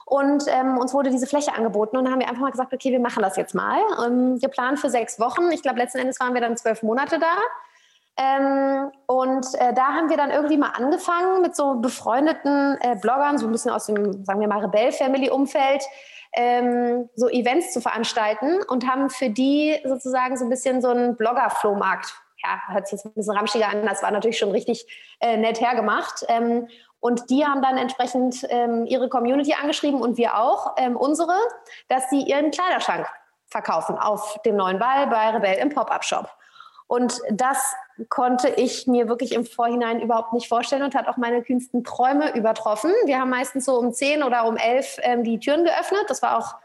Und ähm, uns wurde diese Fläche angeboten und dann haben wir einfach mal gesagt, okay, wir machen das jetzt mal. Ähm, geplant für sechs Wochen. Ich glaube, letzten Endes waren wir dann zwölf Monate da. Ähm, und äh, da haben wir dann irgendwie mal angefangen mit so befreundeten äh, Bloggern, so ein bisschen aus dem, sagen wir mal, Rebell-Family-Umfeld, ähm, so Events zu veranstalten und haben für die sozusagen so ein bisschen so einen Blogger-Flohmarkt ja, hört sich jetzt ein bisschen ramschiger an, das war natürlich schon richtig äh, nett hergemacht. Ähm, und die haben dann entsprechend ähm, ihre Community angeschrieben und wir auch, ähm, unsere, dass sie ihren Kleiderschrank verkaufen auf dem neuen Ball bei Rebell im Pop-Up-Shop. Und das konnte ich mir wirklich im Vorhinein überhaupt nicht vorstellen und hat auch meine kühnsten Träume übertroffen. Wir haben meistens so um 10 oder um 11 ähm, die Türen geöffnet. Das war auch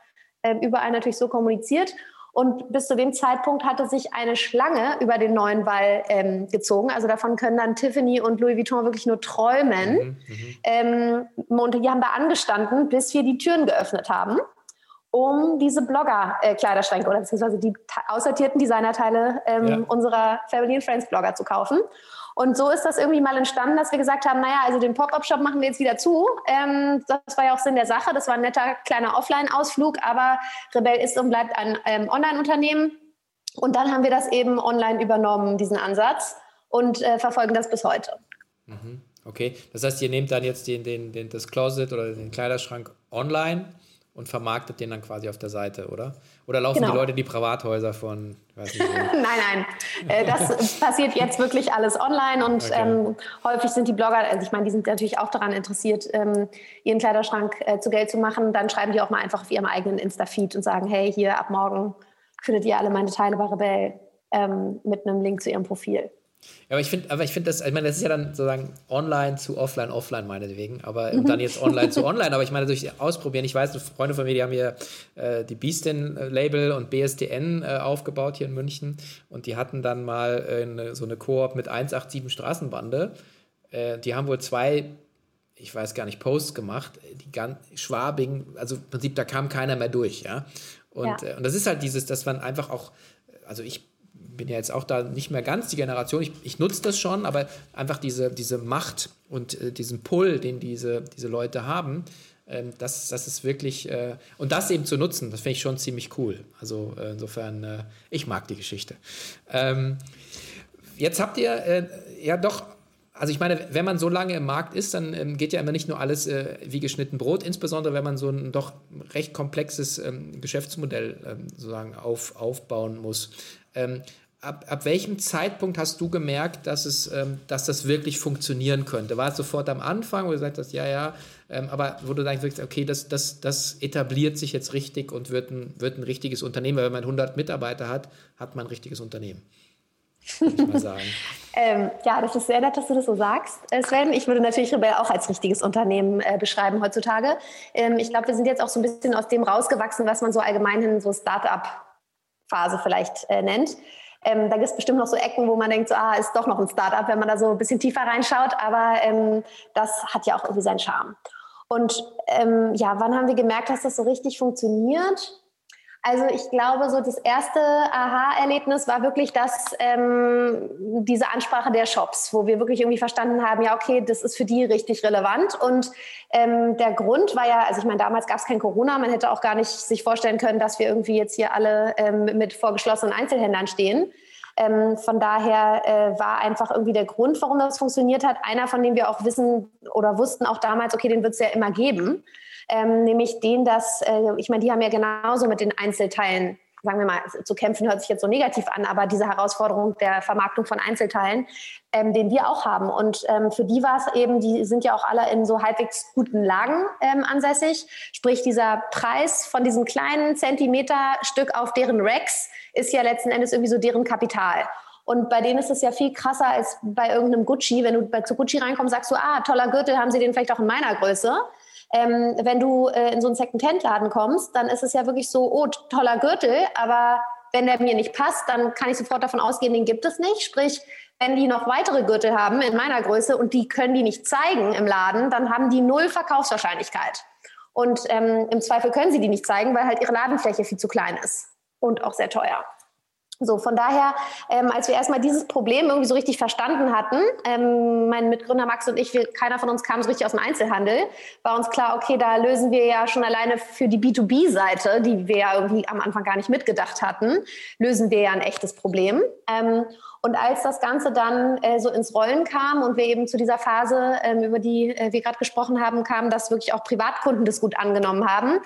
ähm, überall natürlich so kommuniziert. Und bis zu dem Zeitpunkt hatte sich eine Schlange über den neuen Wall ähm, gezogen. Also davon können dann Tiffany und Louis Vuitton wirklich nur träumen. Mhm, mhm. ähm, und die haben da angestanden, bis wir die Türen geöffnet haben, um diese Blogger-Kleiderschränke oder beziehungsweise die aussortierten Designerteile ähm, ja. unserer Family and Friends Blogger zu kaufen. Und so ist das irgendwie mal entstanden, dass wir gesagt haben, naja, also den Pop-Up-Shop machen wir jetzt wieder zu. Ähm, das war ja auch Sinn der Sache. Das war ein netter kleiner Offline-Ausflug, aber Rebell ist und bleibt ein ähm, Online-Unternehmen. Und dann haben wir das eben online übernommen, diesen Ansatz, und äh, verfolgen das bis heute. Mhm. Okay, das heißt, ihr nehmt dann jetzt den, den, den, das Closet oder den Kleiderschrank online und vermarktet den dann quasi auf der Seite, oder? Oder laufen genau. die Leute in die Privathäuser von, weiß nicht, nein, nein, äh, das passiert jetzt wirklich alles online und okay. ähm, häufig sind die Blogger, also ich meine, die sind natürlich auch daran interessiert, ähm, ihren Kleiderschrank äh, zu Geld zu machen. Dann schreiben die auch mal einfach auf ihrem eigenen Insta-Feed und sagen, hey, hier ab morgen findet ihr alle meine Teile bei Rebell ähm, mit einem Link zu ihrem Profil. Ja, aber ich finde, aber ich finde das, ich meine, das ist ja dann sozusagen online zu offline, offline meinetwegen, aber mhm. dann jetzt online zu online. Aber ich meine, durch Ausprobieren, ich weiß, Freunde von mir, die haben hier äh, die Beastin-Label und BSDN äh, aufgebaut hier in München und die hatten dann mal äh, so eine Koop mit 187 Straßenbande. Äh, die haben wohl zwei ich weiß gar nicht, Posts gemacht, die ganz Schwabing, also im Prinzip, da kam keiner mehr durch, ja. Und, ja. Äh, und das ist halt dieses, dass man einfach auch, also ich bin ja jetzt auch da nicht mehr ganz die Generation. Ich, ich nutze das schon, aber einfach diese, diese Macht und äh, diesen Pull, den diese, diese Leute haben, ähm, das, das ist wirklich, äh, und das eben zu nutzen, das finde ich schon ziemlich cool. Also äh, insofern, äh, ich mag die Geschichte. Ähm, jetzt habt ihr äh, ja doch also ich meine, wenn man so lange im Markt ist, dann ähm, geht ja immer nicht nur alles äh, wie geschnitten Brot, insbesondere wenn man so ein doch recht komplexes ähm, Geschäftsmodell ähm, sozusagen auf, aufbauen muss. Ähm, ab, ab welchem Zeitpunkt hast du gemerkt, dass, es, ähm, dass das wirklich funktionieren könnte? War es sofort am Anfang, wo du gesagt hast, ja, ja, ähm, aber wo du dann sagst, okay, das, das, das etabliert sich jetzt richtig und wird ein, wird ein richtiges Unternehmen. Weil wenn man 100 Mitarbeiter hat, hat man ein richtiges Unternehmen ähm, ja, das ist sehr nett, dass du das so sagst, äh, Sven. Ich würde natürlich Rebell auch als richtiges Unternehmen äh, beschreiben heutzutage. Ähm, ich glaube, wir sind jetzt auch so ein bisschen aus dem rausgewachsen, was man so allgemein in so Start-up-Phase vielleicht äh, nennt. Ähm, da gibt es bestimmt noch so Ecken, wo man denkt, so, ah, ist doch noch ein Startup, wenn man da so ein bisschen tiefer reinschaut. Aber ähm, das hat ja auch irgendwie seinen Charme. Und ähm, ja, wann haben wir gemerkt, dass das so richtig funktioniert? Also ich glaube, so das erste Aha-Erlebnis war wirklich das, ähm, diese Ansprache der Shops, wo wir wirklich irgendwie verstanden haben, ja, okay, das ist für die richtig relevant. Und ähm, der Grund war ja, also ich meine, damals gab es kein Corona, man hätte auch gar nicht sich vorstellen können, dass wir irgendwie jetzt hier alle ähm, mit vorgeschlossenen Einzelhändlern stehen. Ähm, von daher äh, war einfach irgendwie der Grund, warum das funktioniert hat, einer, von dem wir auch wissen oder wussten auch damals, okay, den wird es ja immer geben ähm, nämlich den, dass, äh, ich meine, die haben ja genauso mit den Einzelteilen sagen wir mal, zu kämpfen hört sich jetzt so negativ an, aber diese Herausforderung der Vermarktung von Einzelteilen, ähm, den wir auch haben. Und ähm, für die war es eben, die sind ja auch alle in so halbwegs guten Lagen ähm, ansässig. Sprich, dieser Preis von diesem kleinen Zentimeterstück auf deren Racks ist ja letzten Endes irgendwie so deren Kapital. Und bei denen ist es ja viel krasser als bei irgendeinem Gucci. Wenn du zu Gucci reinkommst, sagst du, ah, toller Gürtel, haben sie den vielleicht auch in meiner Größe. Ähm, wenn du äh, in so einen Second-Hand-Laden kommst, dann ist es ja wirklich so, oh, toller Gürtel, aber wenn der mir nicht passt, dann kann ich sofort davon ausgehen, den gibt es nicht. Sprich, wenn die noch weitere Gürtel haben in meiner Größe und die können die nicht zeigen im Laden, dann haben die null Verkaufswahrscheinlichkeit. Und ähm, im Zweifel können sie die nicht zeigen, weil halt ihre Ladenfläche viel zu klein ist und auch sehr teuer. So, von daher, ähm, als wir erstmal dieses Problem irgendwie so richtig verstanden hatten, ähm, mein Mitgründer Max und ich, wir, keiner von uns kam so richtig aus dem Einzelhandel, war uns klar, okay, da lösen wir ja schon alleine für die B2B-Seite, die wir ja irgendwie am Anfang gar nicht mitgedacht hatten, lösen wir ja ein echtes Problem. Ähm, und als das Ganze dann äh, so ins Rollen kam und wir eben zu dieser Phase, ähm, über die äh, wir gerade gesprochen haben, kam, dass wirklich auch Privatkunden das gut angenommen haben,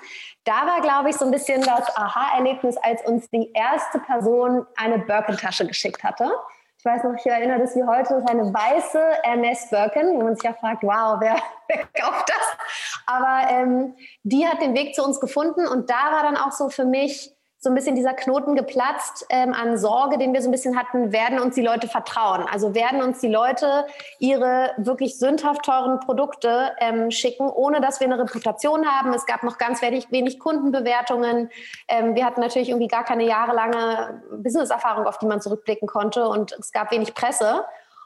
da war, glaube ich, so ein bisschen das Aha-Erlebnis, als uns die erste Person eine Birkentasche geschickt hatte. Ich weiß noch, ich erinnere das wie heute, das ist eine weiße Hermes Birken, wo man sich ja fragt, wow, wer, wer kauft das? Aber ähm, die hat den Weg zu uns gefunden und da war dann auch so für mich so ein bisschen dieser Knoten geplatzt ähm, an Sorge, den wir so ein bisschen hatten, werden uns die Leute vertrauen? Also werden uns die Leute ihre wirklich sündhaft teuren Produkte ähm, schicken, ohne dass wir eine Reputation haben? Es gab noch ganz wenig, wenig Kundenbewertungen. Ähm, wir hatten natürlich irgendwie gar keine jahrelange Businesserfahrung, auf die man zurückblicken konnte und es gab wenig Presse.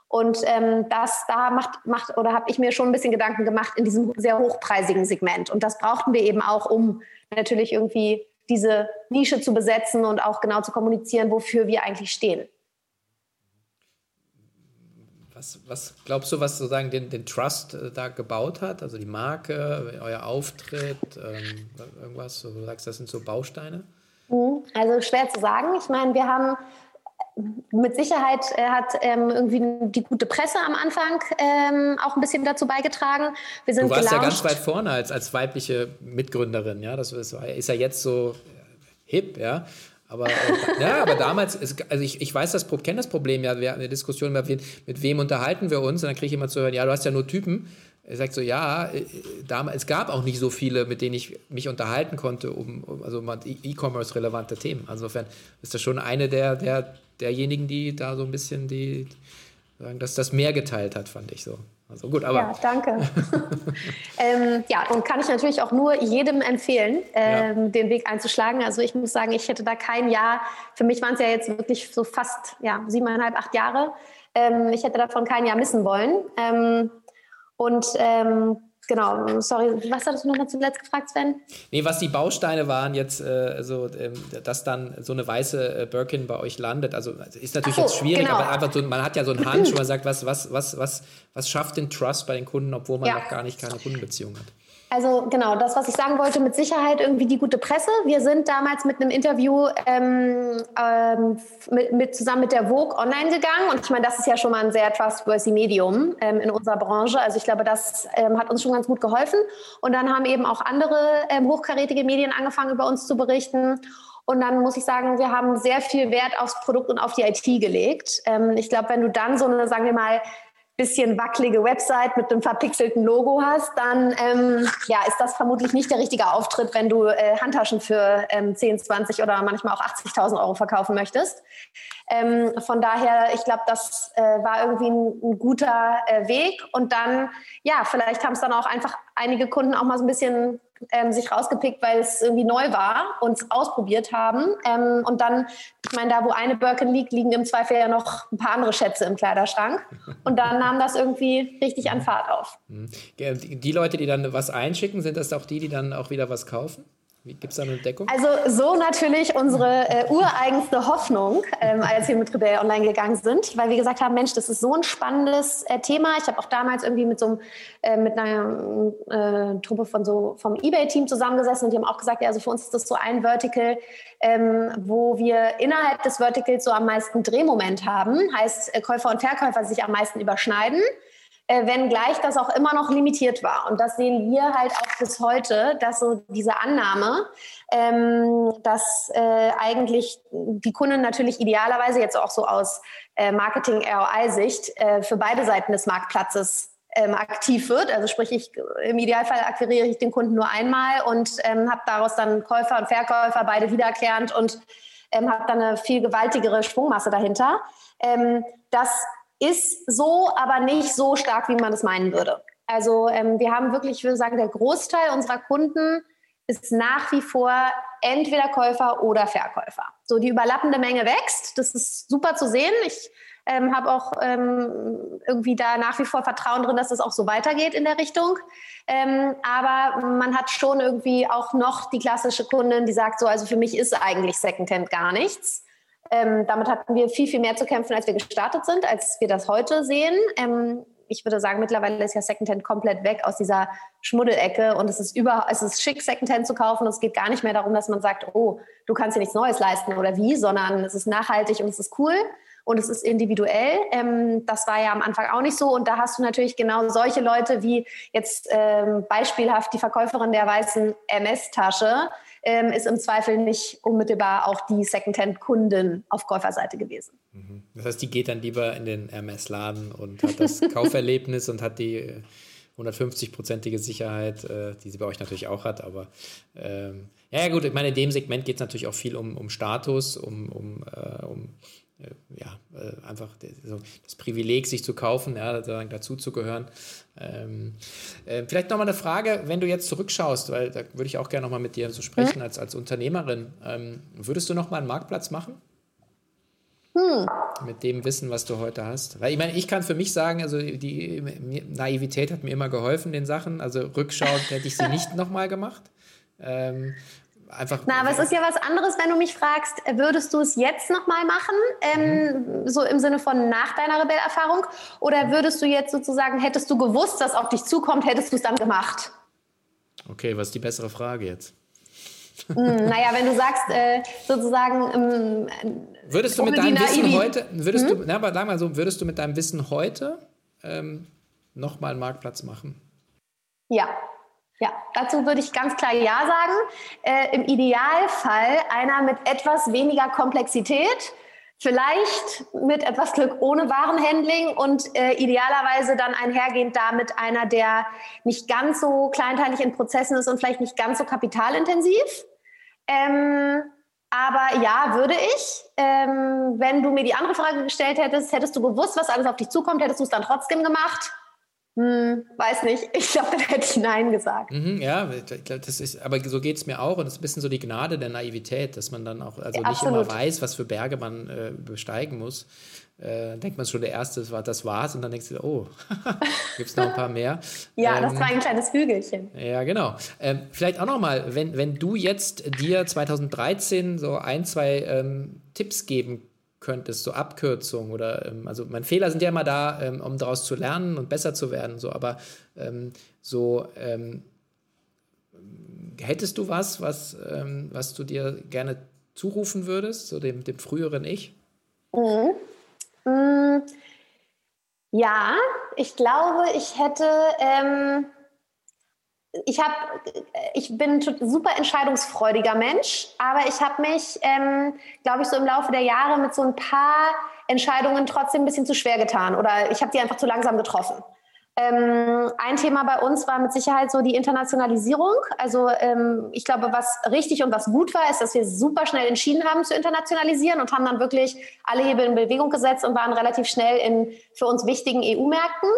Und ähm, das da macht, macht oder habe ich mir schon ein bisschen Gedanken gemacht in diesem sehr hochpreisigen Segment. Und das brauchten wir eben auch, um natürlich irgendwie diese Nische zu besetzen und auch genau zu kommunizieren, wofür wir eigentlich stehen. Was, was glaubst du, was sozusagen den, den Trust äh, da gebaut hat? Also die Marke, euer Auftritt, ähm, irgendwas, du sagst, das sind so Bausteine? Mhm. Also schwer zu sagen. Ich meine, wir haben mit Sicherheit äh, hat ähm, irgendwie die gute Presse am Anfang ähm, auch ein bisschen dazu beigetragen. Wir sind du warst gelauncht. ja ganz weit vorne als, als weibliche Mitgründerin, ja. Das ist, ist ja jetzt so hip, ja. Aber, äh, ja, aber damals, ist, also ich, ich weiß das, kenne das Problem ja, wir hatten eine Diskussion, mit, mit wem unterhalten wir uns und dann kriege ich immer zu hören, ja, du hast ja nur Typen. Er sagt so, ja, äh, damals, es gab auch nicht so viele, mit denen ich mich unterhalten konnte, um, um also E-Commerce-relevante Themen. Also insofern ist das schon eine der, der derjenigen, die da so ein bisschen die, sagen, dass das mehr geteilt hat, fand ich so. Also gut, aber. Ja, danke. ähm, ja, und kann ich natürlich auch nur jedem empfehlen, ähm, ja. den Weg einzuschlagen. Also ich muss sagen, ich hätte da kein Jahr, für mich waren es ja jetzt wirklich so fast ja, siebeneinhalb, acht Jahre. Ähm, ich hätte davon kein Jahr missen wollen. Und ähm, Genau, sorry, was hattest du noch zuletzt gefragt, Sven? Nee, was die Bausteine waren jetzt, äh, also, ähm, dass dann so eine weiße äh, Birkin bei euch landet, also ist natürlich so, jetzt schwierig, genau. aber einfach so, man hat ja so einen Hunch, wo man sagt, was, was, was, was, was schafft den Trust bei den Kunden, obwohl man ja. noch gar nicht keine Kundenbeziehung hat. Also genau, das, was ich sagen wollte, mit Sicherheit irgendwie die gute Presse. Wir sind damals mit einem Interview ähm, ähm, mit, mit, zusammen mit der Vogue online gegangen und ich meine, das ist ja schon mal ein sehr trustworthy Medium ähm, in unserer Branche. Also ich glaube, das ähm, hat uns schon ganz gut geholfen. Und dann haben eben auch andere ähm, hochkarätige Medien angefangen, über uns zu berichten. Und dann muss ich sagen, wir haben sehr viel Wert aufs Produkt und auf die IT gelegt. Ähm, ich glaube, wenn du dann so eine, sagen wir mal, bisschen wackelige Website mit einem verpixelten Logo hast, dann ähm, ja, ist das vermutlich nicht der richtige Auftritt, wenn du äh, Handtaschen für ähm, 10, 20 oder manchmal auch 80.000 Euro verkaufen möchtest. Ähm, von daher, ich glaube, das äh, war irgendwie ein, ein guter äh, Weg. Und dann, ja, vielleicht haben es dann auch einfach einige Kunden auch mal so ein bisschen ähm, sich rausgepickt, weil es irgendwie neu war und es ausprobiert haben. Ähm, und dann, ich meine, da wo eine Birkin liegt, liegen im Zweifel ja noch ein paar andere Schätze im Kleiderschrank. Und dann nahm das irgendwie richtig an Fahrt auf. Mhm. Die Leute, die dann was einschicken, sind das auch die, die dann auch wieder was kaufen? Gibt es da eine Deckung? Also so natürlich unsere äh, ureigenste Hoffnung, ähm, als wir mit Rebell online gegangen sind, weil wir gesagt haben, Mensch, das ist so ein spannendes äh, Thema. Ich habe auch damals irgendwie mit so einem, äh, mit einer äh, Truppe von so vom eBay-Team zusammengesessen und die haben auch gesagt, ja, also für uns ist das so ein Vertical, ähm, wo wir innerhalb des Verticals so am meisten Drehmoment haben, heißt äh, Käufer und Verkäufer sich am meisten überschneiden äh, wenngleich das auch immer noch limitiert war. Und das sehen wir halt auch bis heute, dass so diese Annahme, ähm, dass äh, eigentlich die Kunden natürlich idealerweise jetzt auch so aus äh, Marketing-ROI-Sicht äh, für beide Seiten des Marktplatzes ähm, aktiv wird. Also sprich, ich, im Idealfall akquiriere ich den Kunden nur einmal und ähm, habe daraus dann Käufer und Verkäufer beide wiederkehrend und ähm, habe dann eine viel gewaltigere Schwungmasse dahinter. Ähm, das ist so, aber nicht so stark, wie man es meinen würde. Also ähm, wir haben wirklich, ich würde sagen, der Großteil unserer Kunden ist nach wie vor entweder Käufer oder Verkäufer. So die überlappende Menge wächst. Das ist super zu sehen. Ich ähm, habe auch ähm, irgendwie da nach wie vor Vertrauen drin, dass das auch so weitergeht in der Richtung. Ähm, aber man hat schon irgendwie auch noch die klassische Kundin, die sagt so, also für mich ist eigentlich Secondhand gar nichts. Ähm, damit hatten wir viel, viel mehr zu kämpfen, als wir gestartet sind, als wir das heute sehen. Ähm, ich würde sagen, mittlerweile ist ja Secondhand komplett weg aus dieser Schmuddelecke und es ist über, es ist schick, Secondhand zu kaufen. Es geht gar nicht mehr darum, dass man sagt, oh, du kannst dir nichts Neues leisten oder wie, sondern es ist nachhaltig und es ist cool und es ist individuell. Ähm, das war ja am Anfang auch nicht so. Und da hast du natürlich genau solche Leute wie jetzt ähm, beispielhaft die Verkäuferin der weißen MS-Tasche, ähm, ist im Zweifel nicht unmittelbar auch die Secondhand-Kundin auf Käuferseite gewesen. Mhm. Das heißt, die geht dann lieber in den Hermes-Laden und hat das Kauferlebnis und hat die 150-prozentige äh, Sicherheit, äh, die sie bei euch natürlich auch hat. Aber ähm, ja, gut, ich meine, in dem Segment geht es natürlich auch viel um, um Status, um, um, äh, um ja, äh, einfach das Privileg, sich zu kaufen, ja, dazu zu gehören. Ähm, äh, vielleicht nochmal eine Frage, wenn du jetzt zurückschaust, weil da würde ich auch gerne nochmal mit dir so sprechen als, als Unternehmerin. Ähm, würdest du nochmal einen Marktplatz machen? Hm. Mit dem Wissen, was du heute hast. Weil ich meine, ich kann für mich sagen, also die Naivität hat mir immer geholfen, den Sachen. Also rückschauend hätte ich sie nicht nochmal gemacht. Ähm, einfach. Na, aber es ist ja was anderes, wenn du mich fragst, würdest du es jetzt nochmal machen, ähm, mhm. so im Sinne von nach deiner Rebellerfahrung? Oder würdest du jetzt sozusagen, hättest du gewusst, dass auf dich zukommt, hättest du es dann gemacht? Okay, was ist die bessere Frage jetzt? Hm, naja, wenn du sagst, äh, sozusagen. Ähm, würdest du mit deinem Wissen heute, würdest hm? du, na, aber sag mal so, würdest du mit deinem Wissen heute ähm, nochmal einen Marktplatz machen? Ja, ja, dazu würde ich ganz klar Ja sagen. Äh, Im Idealfall einer mit etwas weniger Komplexität, vielleicht mit etwas Glück ohne Warenhandling und äh, idealerweise dann einhergehend damit einer, der nicht ganz so kleinteilig in Prozessen ist und vielleicht nicht ganz so kapitalintensiv. Ähm, aber ja, würde ich. Ähm, wenn du mir die andere Frage gestellt hättest, hättest du gewusst, was alles auf dich zukommt, hättest du es dann trotzdem gemacht? Hm, weiß nicht. Ich glaube, da hätte ich Nein gesagt. Mhm, ja, das ist, aber so geht es mir auch. Und es ist ein bisschen so die Gnade der Naivität, dass man dann auch also ja, nicht immer weiß, was für Berge man äh, besteigen muss. Äh, denkt man schon, der erste war, das war's. Und dann denkst du, oh, gibt es noch ein paar mehr. ja, ähm, das war ein kleines Hügelchen. Ja, genau. Ähm, vielleicht auch nochmal, wenn, wenn du jetzt dir 2013 so ein, zwei ähm, Tipps geben könntest, so Abkürzungen oder, ähm, also meine Fehler sind ja immer da, ähm, um daraus zu lernen und besser zu werden, so, aber ähm, so, ähm, hättest du was, was, ähm, was du dir gerne zurufen würdest, so dem, dem früheren Ich? Mhm. Mhm. Ja, ich glaube, ich hätte, ähm, ich habe, ich bin ein super entscheidungsfreudiger Mensch, aber ich habe mich, ähm, glaube ich, so im Laufe der Jahre mit so ein paar Entscheidungen trotzdem ein bisschen zu schwer getan oder ich habe die einfach zu langsam getroffen. Ähm, ein Thema bei uns war mit Sicherheit so die Internationalisierung. Also ähm, ich glaube, was richtig und was gut war, ist, dass wir super schnell entschieden haben zu internationalisieren und haben dann wirklich alle Hebel in Bewegung gesetzt und waren relativ schnell in für uns wichtigen EU-Märkten.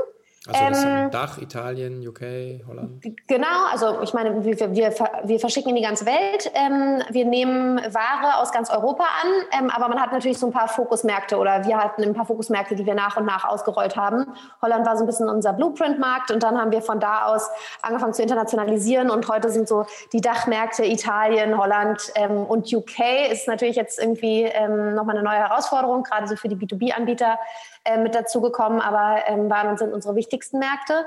Also das ähm, Dach, Italien, UK, Holland? Genau, also ich meine, wir, wir, wir verschicken in die ganze Welt. Ähm, wir nehmen Ware aus ganz Europa an, ähm, aber man hat natürlich so ein paar Fokusmärkte oder wir hatten ein paar Fokusmärkte, die wir nach und nach ausgerollt haben. Holland war so ein bisschen unser Blueprint-Markt und dann haben wir von da aus angefangen zu internationalisieren und heute sind so die Dachmärkte Italien, Holland ähm, und UK ist natürlich jetzt irgendwie ähm, nochmal eine neue Herausforderung, gerade so für die B2B-Anbieter äh, mit dazugekommen, aber ähm, waren und sind unsere wichtigsten Märkte.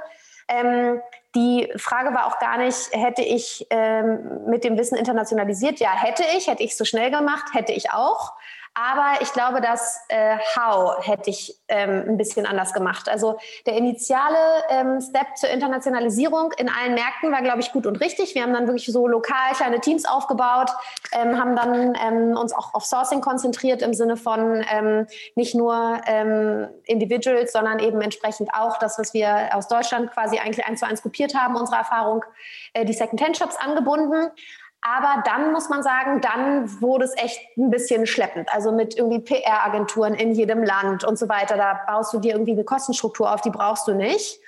Ähm, die Frage war auch gar nicht, hätte ich ähm, mit dem Wissen internationalisiert? Ja, hätte ich, hätte ich so schnell gemacht, hätte ich auch. Aber ich glaube, das äh, How hätte ich ähm, ein bisschen anders gemacht. Also der initiale ähm, Step zur Internationalisierung in allen Märkten war, glaube ich, gut und richtig. Wir haben dann wirklich so lokal kleine Teams aufgebaut, ähm, haben dann ähm, uns auch auf Sourcing konzentriert im Sinne von ähm, nicht nur ähm, Individuals, sondern eben entsprechend auch das, was wir aus Deutschland quasi eigentlich eins zu eins kopiert haben, unsere Erfahrung, äh, die Second-Hand-Shops angebunden. Aber dann muss man sagen, dann wurde es echt ein bisschen schleppend. Also mit irgendwie PR-Agenturen in jedem Land und so weiter. Da baust du dir irgendwie eine Kostenstruktur auf, die brauchst du nicht.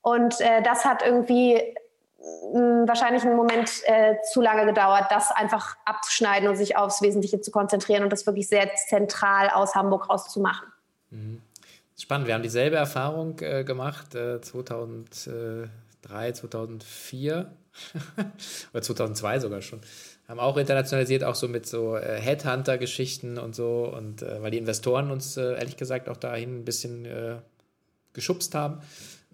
Und äh, das hat irgendwie mh, hm, wahrscheinlich einen Moment äh, zu lange gedauert, das einfach abzuschneiden und sich aufs Wesentliche zu konzentrieren und das wirklich sehr zentral aus Hamburg rauszumachen. Mhm. Spannend, wir haben dieselbe Erfahrung äh, gemacht äh, 2003, 2004 oder 2002 sogar schon. Haben auch internationalisiert, auch so mit so äh, Headhunter-Geschichten und so. Und äh, weil die Investoren uns äh, ehrlich gesagt auch dahin ein bisschen äh, geschubst haben.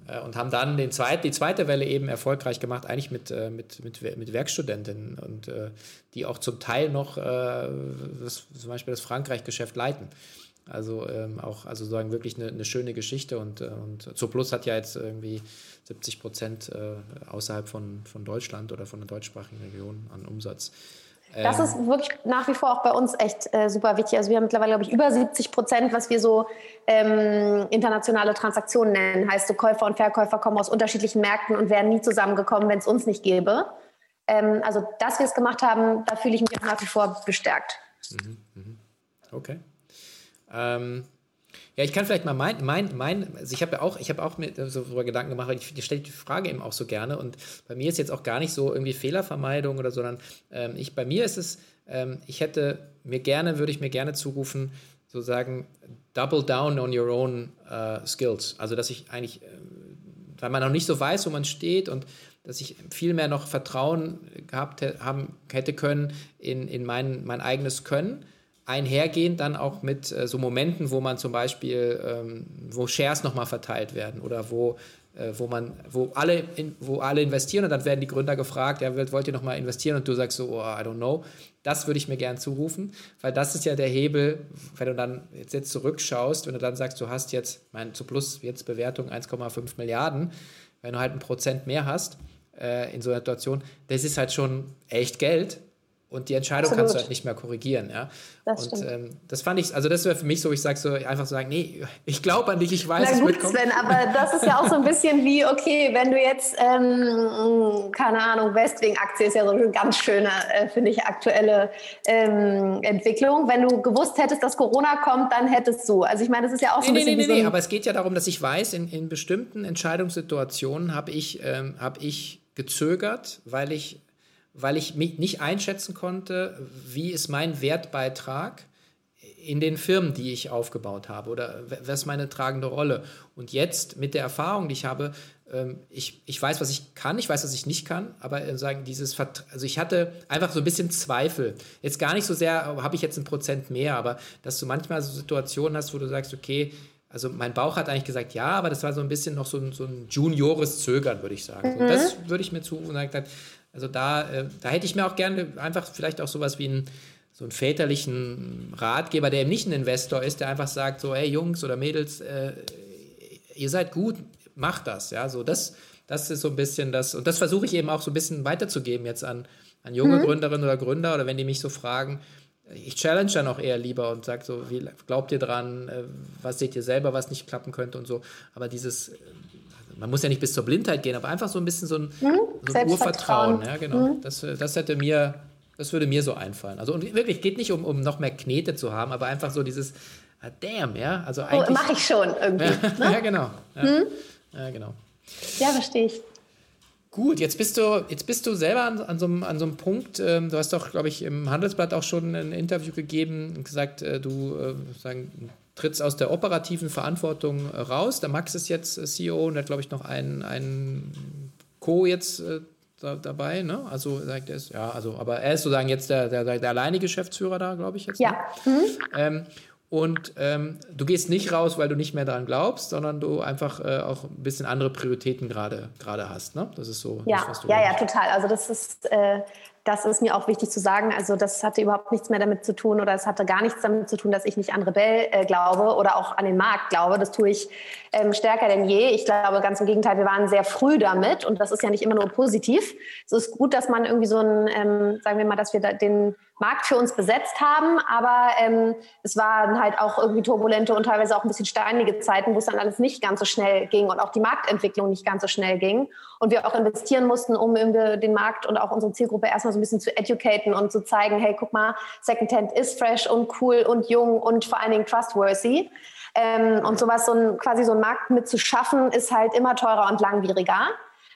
Äh, und haben dann den zweit, die zweite Welle eben erfolgreich gemacht, eigentlich mit, äh, mit, mit, mit Werkstudentinnen und die auch zum Teil noch das, zum Beispiel das Frankreich-Geschäft leiten. Also ähm, auch also sagen wirklich eine, eine schöne Geschichte und, und Zooplus hat ja jetzt irgendwie 70 Prozent äh, außerhalb von, von Deutschland oder von der deutschsprachigen Region an Umsatz. Das ähm, ist wirklich nach wie vor auch bei uns echt äh, super wichtig. Also wir haben mittlerweile, glaube ich, über 70 Prozent, was wir so ähm, internationale Transaktionen nennen. Heißt, so Käufer und Verkäufer kommen aus unterschiedlichen Märkten und wären nie zusammengekommen, wenn es uns nicht gäbe. Ähm, also, dass wir es gemacht haben, da fühle ich mich nach wie vor bestärkt. Mhm, mhm. Okay. Ja, ich kann vielleicht mal mein, mein, mein also ich habe ja auch, ich habe auch mir so darüber Gedanken gemacht, weil ich, ich stelle die Frage eben auch so gerne und bei mir ist jetzt auch gar nicht so irgendwie Fehlervermeidung oder so, sondern ähm, ich, bei mir ist es, ähm, ich hätte mir gerne, würde ich mir gerne zurufen, so sagen, double down on your own uh, skills. Also, dass ich eigentlich, äh, weil man noch nicht so weiß, wo man steht und dass ich viel mehr noch Vertrauen gehabt haben, hätte können in, in mein, mein eigenes Können einhergehend dann auch mit äh, so Momenten, wo man zum Beispiel, ähm, wo Shares nochmal verteilt werden oder wo, äh, wo man, wo alle, in, wo alle investieren und dann werden die Gründer gefragt, ja, wollt ihr nochmal investieren und du sagst so, oh, I don't know. Das würde ich mir gern zurufen, weil das ist ja der Hebel, wenn du dann jetzt, jetzt zurückschaust, wenn du dann sagst, du hast jetzt, mein, zu Plus jetzt Bewertung 1,5 Milliarden, wenn du halt ein Prozent mehr hast äh, in so einer Situation, das ist halt schon echt Geld und die Entscheidung Absolut. kannst du halt nicht mehr korrigieren. Ja? Das und ähm, das fand ich, also das wäre für mich so, ich sage so, einfach so sagen, nee, ich glaube an dich, ich weiß, Na gut, es Sven, aber das ist ja auch so ein bisschen wie, okay, wenn du jetzt, ähm, keine Ahnung, Westwing-Aktie ist ja so eine ganz schöne, äh, finde ich, aktuelle ähm, Entwicklung. Wenn du gewusst hättest, dass Corona kommt, dann hättest du. Also ich meine, das ist ja auch so nee, ein bisschen nee, nee, nee, nee, aber es geht ja darum, dass ich weiß, in, in bestimmten Entscheidungssituationen habe ich, ähm, hab ich gezögert, weil ich weil ich mich nicht einschätzen konnte, wie ist mein Wertbeitrag in den Firmen, die ich aufgebaut habe oder was ist meine tragende Rolle. Und jetzt mit der Erfahrung, die ich habe, ähm, ich, ich weiß, was ich kann, ich weiß, was ich nicht kann, aber äh, sagen dieses, also ich hatte einfach so ein bisschen Zweifel. Jetzt gar nicht so sehr, habe ich jetzt ein Prozent mehr, aber dass du manchmal so Situationen hast, wo du sagst, okay, also mein Bauch hat eigentlich gesagt ja, aber das war so ein bisschen noch so ein, so ein juniores Zögern, würde ich sagen. Mhm. das würde ich mir zu und gesagt, Also da, äh, da hätte ich mir auch gerne einfach vielleicht auch sowas wie ein so einen väterlichen Ratgeber, der eben nicht ein Investor ist, der einfach sagt so, hey Jungs oder Mädels, äh, ihr seid gut, macht das, ja, so das, das ist so ein bisschen das, und das versuche ich eben auch so ein bisschen weiterzugeben jetzt an, an junge mhm. Gründerinnen oder Gründer oder wenn die mich so fragen, ich challenge dann auch eher lieber und sage so, wie glaubt ihr dran, äh, was seht ihr selber, was nicht klappen könnte und so, aber dieses man muss ja nicht bis zur Blindheit gehen, aber einfach so ein bisschen so ein, mhm. so ein Urvertrauen. Ja, genau. Mhm. Das, das hätte mir das würde mir so einfallen. Also und wirklich geht nicht um, um noch mehr Knete zu haben, aber einfach so dieses ah, Damn, ja. Also oh, eigentlich. Oh, Mache ich schon irgendwie. Ja, ne? ja genau. Ja. Hm? ja, genau. Ja, verstehe ich. Gut, jetzt bist du, jetzt bist du selber an, an, so, einem, an so einem Punkt, ähm, du hast doch, glaube ich, im Handelsblatt auch schon ein Interview gegeben und gesagt, äh, du äh, sagen, trittst aus der operativen Verantwortung äh, raus. Der Max ist jetzt äh, CEO und hat, glaube ich, noch einen, einen Co. jetzt äh, da, dabei, ne? Also sagt er ist, ja, also, aber er ist sozusagen jetzt der, der, der alleine Geschäftsführer da, glaube ich jetzt. Ja. Ne? Mhm. Ähm, und ähm, du gehst nicht raus, weil du nicht mehr daran glaubst, sondern du einfach äh, auch ein bisschen andere Prioritäten gerade hast. Ne? Das ist so. Ja, das, ja, ja, total. Also das ist äh, das ist mir auch wichtig zu sagen. Also das hatte überhaupt nichts mehr damit zu tun oder es hatte gar nichts damit zu tun, dass ich nicht an Rebell äh, glaube oder auch an den Markt glaube. Das tue ich ähm, stärker denn je. Ich glaube ganz im Gegenteil, wir waren sehr früh damit und das ist ja nicht immer nur positiv. Es ist gut, dass man irgendwie so ein, ähm, sagen wir mal, dass wir den Markt für uns besetzt haben, aber ähm, es waren halt auch irgendwie turbulente und teilweise auch ein bisschen steinige Zeiten, wo es dann alles nicht ganz so schnell ging und auch die Marktentwicklung nicht ganz so schnell ging und wir auch investieren mussten, um irgendwie den Markt und auch unsere Zielgruppe erstmal so ein bisschen zu educaten und zu zeigen, hey, guck mal, Secondhand ist fresh und cool und jung und vor allen Dingen trustworthy. Ähm, und sowas, so ein, quasi so einen Markt mit zu schaffen, ist halt immer teurer und langwieriger.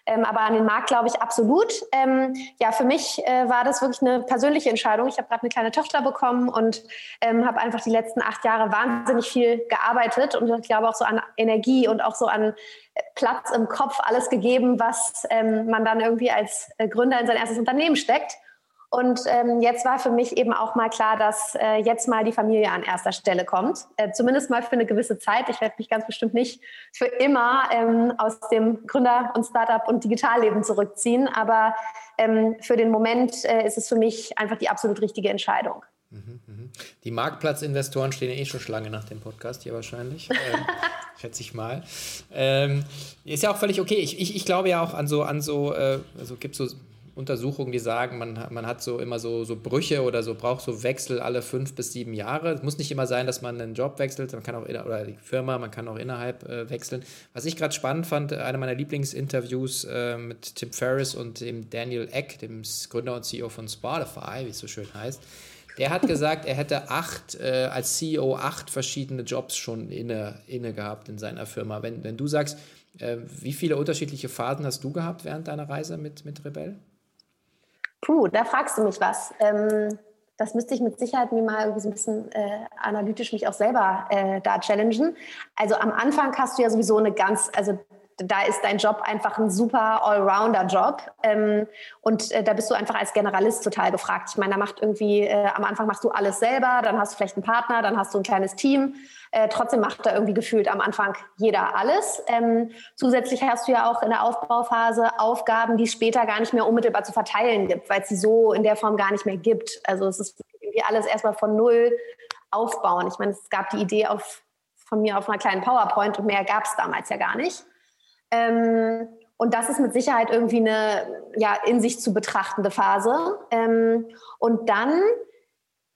Ähm, aber an den Markt glaube ich absolut. Ähm, ja, für mich äh, war das wirklich eine persönliche Entscheidung. Ich habe gerade eine kleine Tochter bekommen und ähm, habe einfach die letzten acht Jahre wahnsinnig viel gearbeitet und ich glaube auch so an Energie und auch so an äh, Platz im Kopf alles gegeben, was ähm, man dann irgendwie als äh, Gründer in sein erstes Unternehmen steckt. Und ähm, jetzt war für mich eben auch mal klar, dass äh, jetzt mal die Familie an erster Stelle kommt. Äh, zumindest mal für eine gewisse Zeit. Ich werde mich ganz bestimmt nicht für immer ähm, aus dem Gründer- und Startup- und Digitalleben zurückziehen. Aber ähm, für den Moment äh, ist es für mich einfach die absolut richtige Entscheidung. Mhm, mhm. Die Marktplatzinvestoren stehen eh schon Schlange nach dem Podcast hier wahrscheinlich. ähm, schätze ich mal. Ähm, ist ja auch völlig okay. Ich, ich, ich glaube ja auch an so, an so, äh, also gibt so Untersuchungen, die sagen, man, man hat so immer so, so Brüche oder so braucht so Wechsel alle fünf bis sieben Jahre. Es muss nicht immer sein, dass man einen Job wechselt, man kann auch oder die Firma, man kann auch innerhalb äh, wechseln. Was ich gerade spannend fand, einer meiner Lieblingsinterviews äh, mit Tim Ferriss und dem Daniel Eck, dem Gründer und CEO von Spotify, wie es so schön heißt. Der hat gesagt, er hätte acht, äh, als CEO acht verschiedene Jobs schon inne, inne gehabt in seiner Firma. Wenn, wenn du sagst, äh, wie viele unterschiedliche Phasen hast du gehabt während deiner Reise mit, mit Rebell? Puh, da fragst du mich was. Ähm, das müsste ich mit Sicherheit mir mal irgendwie so ein bisschen äh, analytisch mich auch selber äh, da challengen. Also am Anfang hast du ja sowieso eine ganz, also da ist dein Job einfach ein super Allrounder-Job. Ähm, und äh, da bist du einfach als Generalist total gefragt. Ich meine, da macht irgendwie, äh, am Anfang machst du alles selber, dann hast du vielleicht einen Partner, dann hast du ein kleines Team. Äh, trotzdem macht da irgendwie gefühlt am Anfang jeder alles. Ähm, zusätzlich hast du ja auch in der Aufbauphase Aufgaben, die es später gar nicht mehr unmittelbar zu verteilen gibt, weil es sie so in der Form gar nicht mehr gibt. Also es ist irgendwie alles erstmal von null aufbauen. Ich meine, es gab die Idee auf, von mir auf einer kleinen PowerPoint und mehr gab es damals ja gar nicht. Ähm, und das ist mit Sicherheit irgendwie eine ja, in sich zu betrachtende Phase. Ähm, und dann,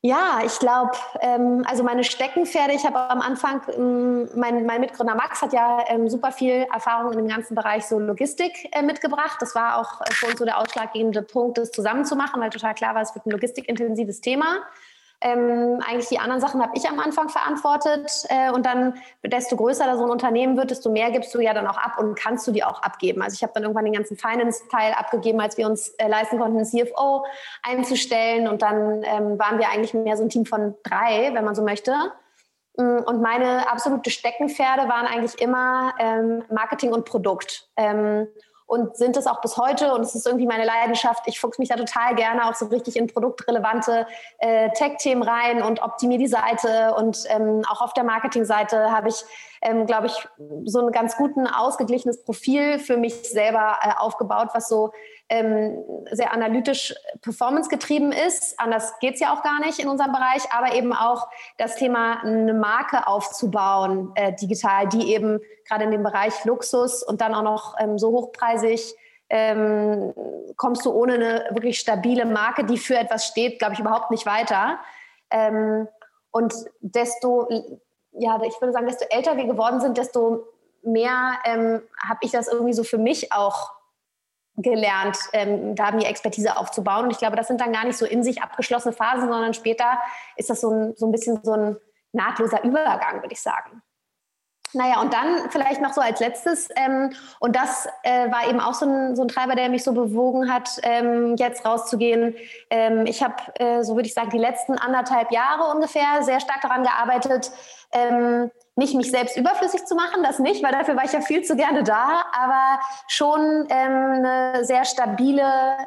ja, ich glaube, ähm, also meine Steckenpferde, ich habe am Anfang, ähm, mein, mein, Mitgründer Max hat ja ähm, super viel Erfahrung in dem ganzen Bereich so Logistik äh, mitgebracht. Das war auch für uns so der ausschlaggebende Punkt, das zusammenzumachen, weil total klar war, es wird ein logistikintensives Thema. Ähm, eigentlich die anderen Sachen habe ich am Anfang verantwortet. Äh, und dann, desto größer da so ein Unternehmen wird, desto mehr gibst du ja dann auch ab und kannst du die auch abgeben. Also ich habe dann irgendwann den ganzen Finance-Teil abgegeben, als wir uns äh, leisten konnten, einen CFO einzustellen. Und dann ähm, waren wir eigentlich mehr so ein Team von drei, wenn man so möchte. Mm, und meine absolute Steckenpferde waren eigentlich immer ähm, Marketing und Produkt. Ähm, und sind es auch bis heute. Und es ist irgendwie meine Leidenschaft. Ich fuchse mich da total gerne auch so richtig in produktrelevante äh, Tech-Themen rein und optimiere die Seite. Und ähm, auch auf der Marketingseite habe ich ähm, glaube ich, so ein ganz guten, ausgeglichenes Profil für mich selber äh, aufgebaut, was so ähm, sehr analytisch performancegetrieben ist. Anders geht es ja auch gar nicht in unserem Bereich, aber eben auch das Thema, eine Marke aufzubauen, äh, digital, die eben gerade in dem Bereich Luxus und dann auch noch ähm, so hochpreisig ähm, kommst du ohne eine wirklich stabile Marke, die für etwas steht, glaube ich, überhaupt nicht weiter. Ähm, und desto, ja, ich würde sagen, desto älter wir geworden sind, desto mehr ähm, habe ich das irgendwie so für mich auch gelernt, ähm, da mir Expertise aufzubauen. Und ich glaube, das sind dann gar nicht so in sich abgeschlossene Phasen, sondern später ist das so ein, so ein bisschen so ein nahtloser Übergang, würde ich sagen. Naja, und dann vielleicht noch so als letztes, ähm, und das äh, war eben auch so ein, so ein, Treiber, der mich so bewogen hat, ähm, jetzt rauszugehen. Ähm, ich habe, äh, so würde ich sagen, die letzten anderthalb Jahre ungefähr sehr stark daran gearbeitet, ähm, nicht mich selbst überflüssig zu machen, das nicht, weil dafür war ich ja viel zu gerne da, aber schon ähm, eine sehr stabile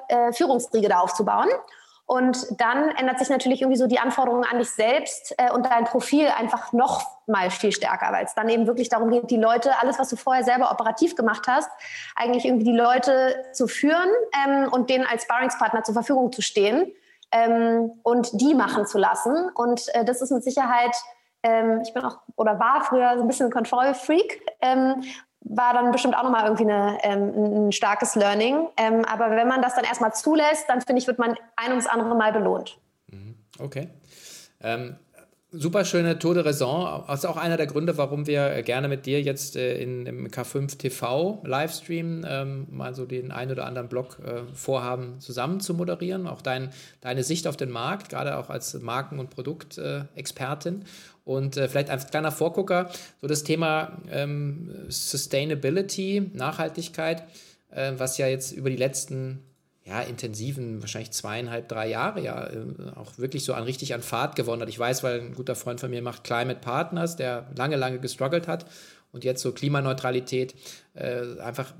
äh, Führungsriege da aufzubauen. Und dann ändert sich natürlich irgendwie so die Anforderungen an dich selbst äh, und dein Profil einfach noch mal viel stärker, weil es dann eben wirklich darum geht, die Leute, alles, was du vorher selber operativ gemacht hast, eigentlich irgendwie die Leute zu führen ähm, und denen als Sparringspartner zur Verfügung zu stehen ähm, und die machen zu lassen. Und äh, das ist mit Sicherheit ähm, ich bin auch oder war früher so ein bisschen ein Control-Freak. Ähm, war dann bestimmt auch nochmal irgendwie eine, ähm, ein starkes Learning. Ähm, aber wenn man das dann erstmal zulässt, dann finde ich, wird man ein ums andere Mal belohnt. Mhm. Okay. Super schöne Tour de Raison. Das ist auch einer der Gründe, warum wir gerne mit dir jetzt äh, in, im K5 TV Livestream ähm, mal so den einen oder anderen Blog äh, vorhaben, zusammen zu moderieren. Auch dein, deine Sicht auf den Markt, gerade auch als Marken- und Produktexpertin. Äh, und äh, vielleicht als kleiner Vorgucker, so das Thema ähm, Sustainability, Nachhaltigkeit, äh, was ja jetzt über die letzten ja, intensiven, wahrscheinlich zweieinhalb, drei Jahre ja äh, auch wirklich so an richtig an Fahrt gewonnen hat. Ich weiß, weil ein guter Freund von mir macht Climate Partners, der lange, lange gestruggelt hat und jetzt so Klimaneutralität äh, einfach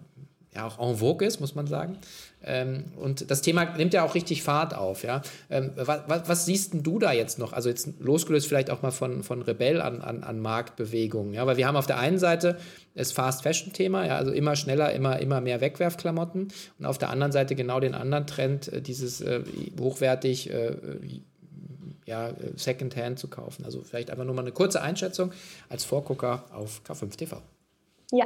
ja auch en vogue ist, muss man sagen. Ähm, und das Thema nimmt ja auch richtig Fahrt auf. Ja? Ähm, was, was, siehst denn du da jetzt noch? Also jetzt losgelöst vielleicht auch mal von, von Rebell an, an, an Marktbewegungen. Ja? Weil wir haben auf der einen Seite das Fast-Fashion-Thema, ja? also immer schneller, immer, immer mehr Wegwerfklamotten. Und auf der anderen Seite genau den anderen Trend, äh, dieses äh, hochwertig äh, ja, Secondhand zu kaufen. Also vielleicht einfach nur mal eine kurze Einschätzung als Vorgucker auf K5 TV. Ja.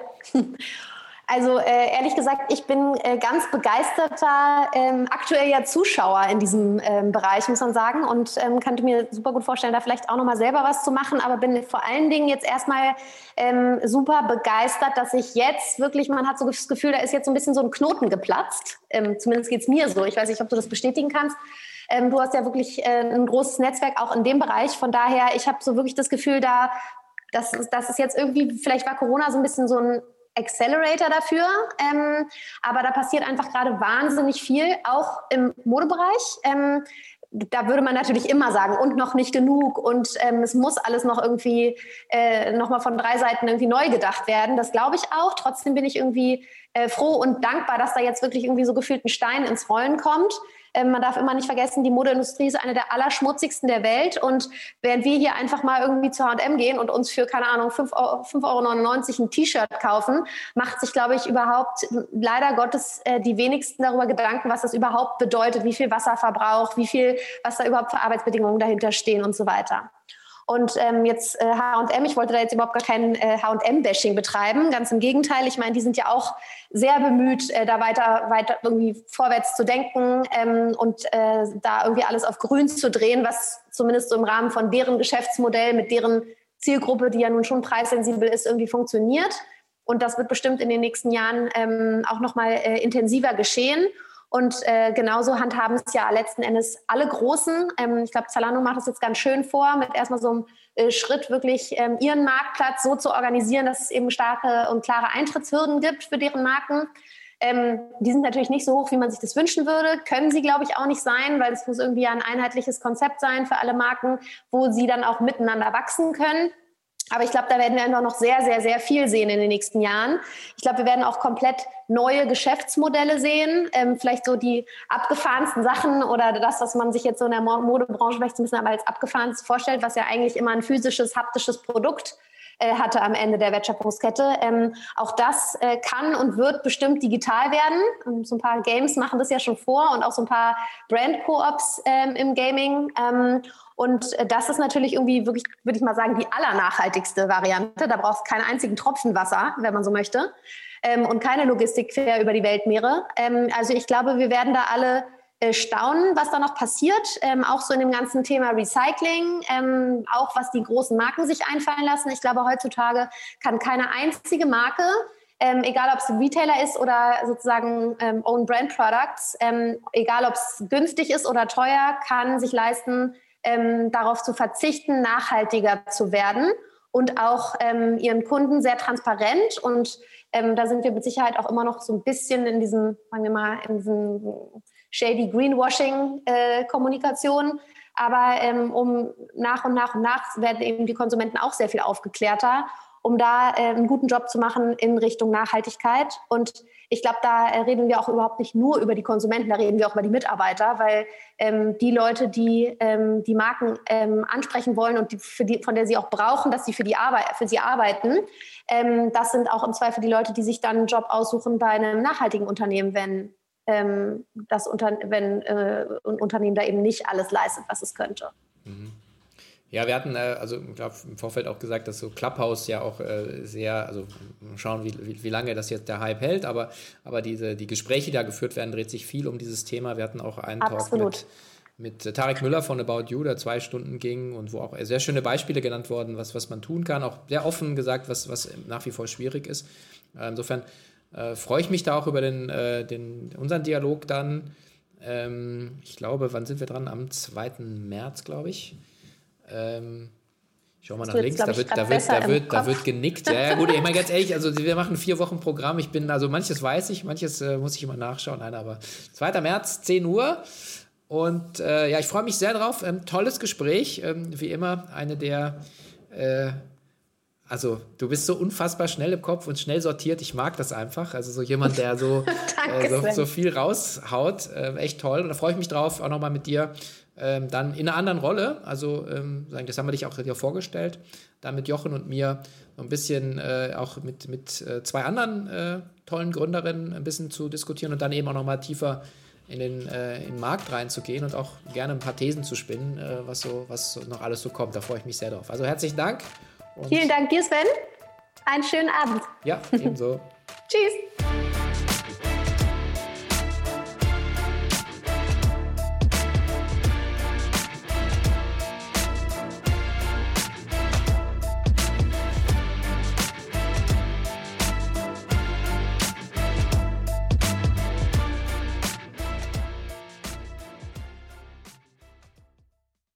Also äh, ehrlich gesagt, ich bin äh, ganz begeisterter ähm, aktuell ja Zuschauer in diesem ähm, Bereich, muss man sagen, und ähm, könnte mir super gut vorstellen, da vielleicht auch nochmal selber was zu machen, aber bin vor allen Dingen jetzt erstmal ähm, super begeistert, dass ich jetzt wirklich, man hat so das Gefühl, da ist jetzt so ein bisschen so ein Knoten geplatzt. Ähm, zumindest geht es mir so. Ich weiß nicht, ob du das bestätigen kannst. Ähm, du hast ja wirklich äh, ein großes Netzwerk auch in dem Bereich. Von daher, ich habe so wirklich das Gefühl, da das, das ist jetzt irgendwie, vielleicht war Corona so ein bisschen so ein Accelerator dafür. Ähm, aber da passiert einfach gerade wahnsinnig viel, auch im Modebereich. Ähm, da würde man natürlich immer sagen, und noch nicht genug und ähm, es muss alles noch irgendwie äh, nochmal von drei Seiten irgendwie neu gedacht werden. Das glaube ich auch. Trotzdem bin ich irgendwie äh, froh und dankbar, dass da jetzt wirklich irgendwie so gefühlt ein Stein ins Rollen kommt. Ähm, man darf immer nicht vergessen, die Modeindustrie ist eine der allerschmutzigsten der Welt. Und während wir hier einfach mal irgendwie zu H&M gehen und uns für, keine Ahnung, 5,99 Euro ein T-Shirt kaufen, macht sich, glaube ich, überhaupt leider Gottes äh, die wenigsten darüber Gedanken, was das überhaupt bedeutet, wie viel Wasserverbrauch, wie viel, was da überhaupt für Arbeitsbedingungen dahinter stehen und so weiter. Und ähm, jetzt äh, H&M, ich wollte da jetzt überhaupt gar kein äh, H&M-Bashing betreiben. Ganz im Gegenteil. Ich meine, die sind ja auch sehr bemüht, äh, da weiter, weiter irgendwie vorwärts zu denken ähm, und äh, da irgendwie alles auf grün zu drehen, was zumindest so im Rahmen von deren Geschäftsmodell mit deren Zielgruppe, die ja nun schon preissensibel ist, irgendwie funktioniert. Und das wird bestimmt in den nächsten Jahren ähm, auch nochmal äh, intensiver geschehen. Und äh, genauso handhaben es ja letzten Endes alle Großen. Ähm, ich glaube, Zalando macht das jetzt ganz schön vor, mit erstmal so einem äh, Schritt wirklich ähm, ihren Marktplatz so zu organisieren, dass es eben starke und klare Eintrittshürden gibt für deren Marken. Ähm, die sind natürlich nicht so hoch, wie man sich das wünschen würde. Können sie, glaube ich, auch nicht sein, weil es muss irgendwie ein einheitliches Konzept sein für alle Marken, wo sie dann auch miteinander wachsen können. Aber ich glaube, da werden wir einfach noch sehr, sehr, sehr viel sehen in den nächsten Jahren. Ich glaube, wir werden auch komplett neue Geschäftsmodelle sehen. Ähm, vielleicht so die abgefahrensten Sachen oder das, was man sich jetzt so in der Modebranche vielleicht ein bisschen als abgefahrenst vorstellt, was ja eigentlich immer ein physisches, haptisches Produkt äh, hatte am Ende der Wertschöpfungskette. Ähm, auch das äh, kann und wird bestimmt digital werden. Und so ein paar Games machen das ja schon vor und auch so ein paar Brand-Koops ähm, im Gaming. Ähm, und äh, das ist natürlich irgendwie wirklich, würde ich mal sagen, die allernachhaltigste Variante. Da braucht es keinen einzigen Tropfen Wasser, wenn man so möchte. Ähm, und keine Logistik quer über die Weltmeere. Ähm, also ich glaube, wir werden da alle staunen, was da noch passiert, ähm, auch so in dem ganzen Thema Recycling, ähm, auch was die großen Marken sich einfallen lassen. Ich glaube, heutzutage kann keine einzige Marke, ähm, egal ob es ein Retailer ist oder sozusagen ähm, Own Brand Products, ähm, egal ob es günstig ist oder teuer, kann sich leisten, ähm, darauf zu verzichten, nachhaltiger zu werden und auch ihren Kunden sehr transparent und da sind wir mit Sicherheit auch immer noch so ein bisschen in diesem, sagen wir mal, in diesem shady Greenwashing-Kommunikation. Äh, Aber ähm, um nach und nach und nach werden eben die Konsumenten auch sehr viel aufgeklärter, um da äh, einen guten Job zu machen in Richtung Nachhaltigkeit. Und ich glaube, da äh, reden wir auch überhaupt nicht nur über die Konsumenten, da reden wir auch über die Mitarbeiter, weil ähm, die Leute, die ähm, die Marken ähm, ansprechen wollen und die, die, von der sie auch brauchen, dass sie für, die Arbeit, für sie arbeiten, ähm, das sind auch im Zweifel die Leute, die sich dann einen Job aussuchen bei einem nachhaltigen Unternehmen, wenn ähm, das unter, wenn äh, ein Unternehmen da eben nicht alles leistet, was es könnte. Mhm. Ja, wir hatten, äh, also ich glaube, im Vorfeld auch gesagt, dass so Clubhouse ja auch äh, sehr, also schauen, wie, wie, wie, lange das jetzt der Hype hält, aber, aber diese, die Gespräche, die da geführt werden, dreht sich viel um dieses Thema. Wir hatten auch einen Absolut. Talk mit, mit Tarek Müller von About You, der zwei Stunden ging und wo auch sehr schöne Beispiele genannt wurden, was, was man tun kann, auch sehr offen gesagt, was, was nach wie vor schwierig ist. Insofern äh, freue ich mich da auch über den, äh, den, unseren Dialog dann. Ähm, ich glaube, wann sind wir dran? Am 2. März, glaube ich. Ähm, Schau mal nach links, da wird, da, wird, da, wird, da wird genickt. Ja, ja gut, ich meine ganz ehrlich, also wir machen vier Wochen Programm. Ich bin, also manches weiß ich, manches äh, muss ich immer nachschauen. Nein, aber 2. März, 10 Uhr. Und äh, ja, ich freue mich sehr drauf. Ähm, tolles Gespräch. Ähm, wie immer, eine der äh, also du bist so unfassbar schnell im Kopf und schnell sortiert. Ich mag das einfach. Also so jemand, der so, äh, so, so, viel raushaut. Äh, echt toll. Und da freue ich mich drauf, auch nochmal mit dir ähm, dann in einer anderen Rolle. Also ähm, das haben wir dich auch dir vorgestellt. Dann mit Jochen und mir so ein bisschen äh, auch mit, mit äh, zwei anderen äh, tollen Gründerinnen ein bisschen zu diskutieren und dann eben auch nochmal tiefer in den, äh, in den Markt reinzugehen und auch gerne ein paar Thesen zu spinnen, was, so, was noch alles so kommt. Da freue ich mich sehr drauf. Also herzlichen Dank und Vielen Dank dir, Sven. Einen schönen Abend. Ja, ebenso. Tschüss.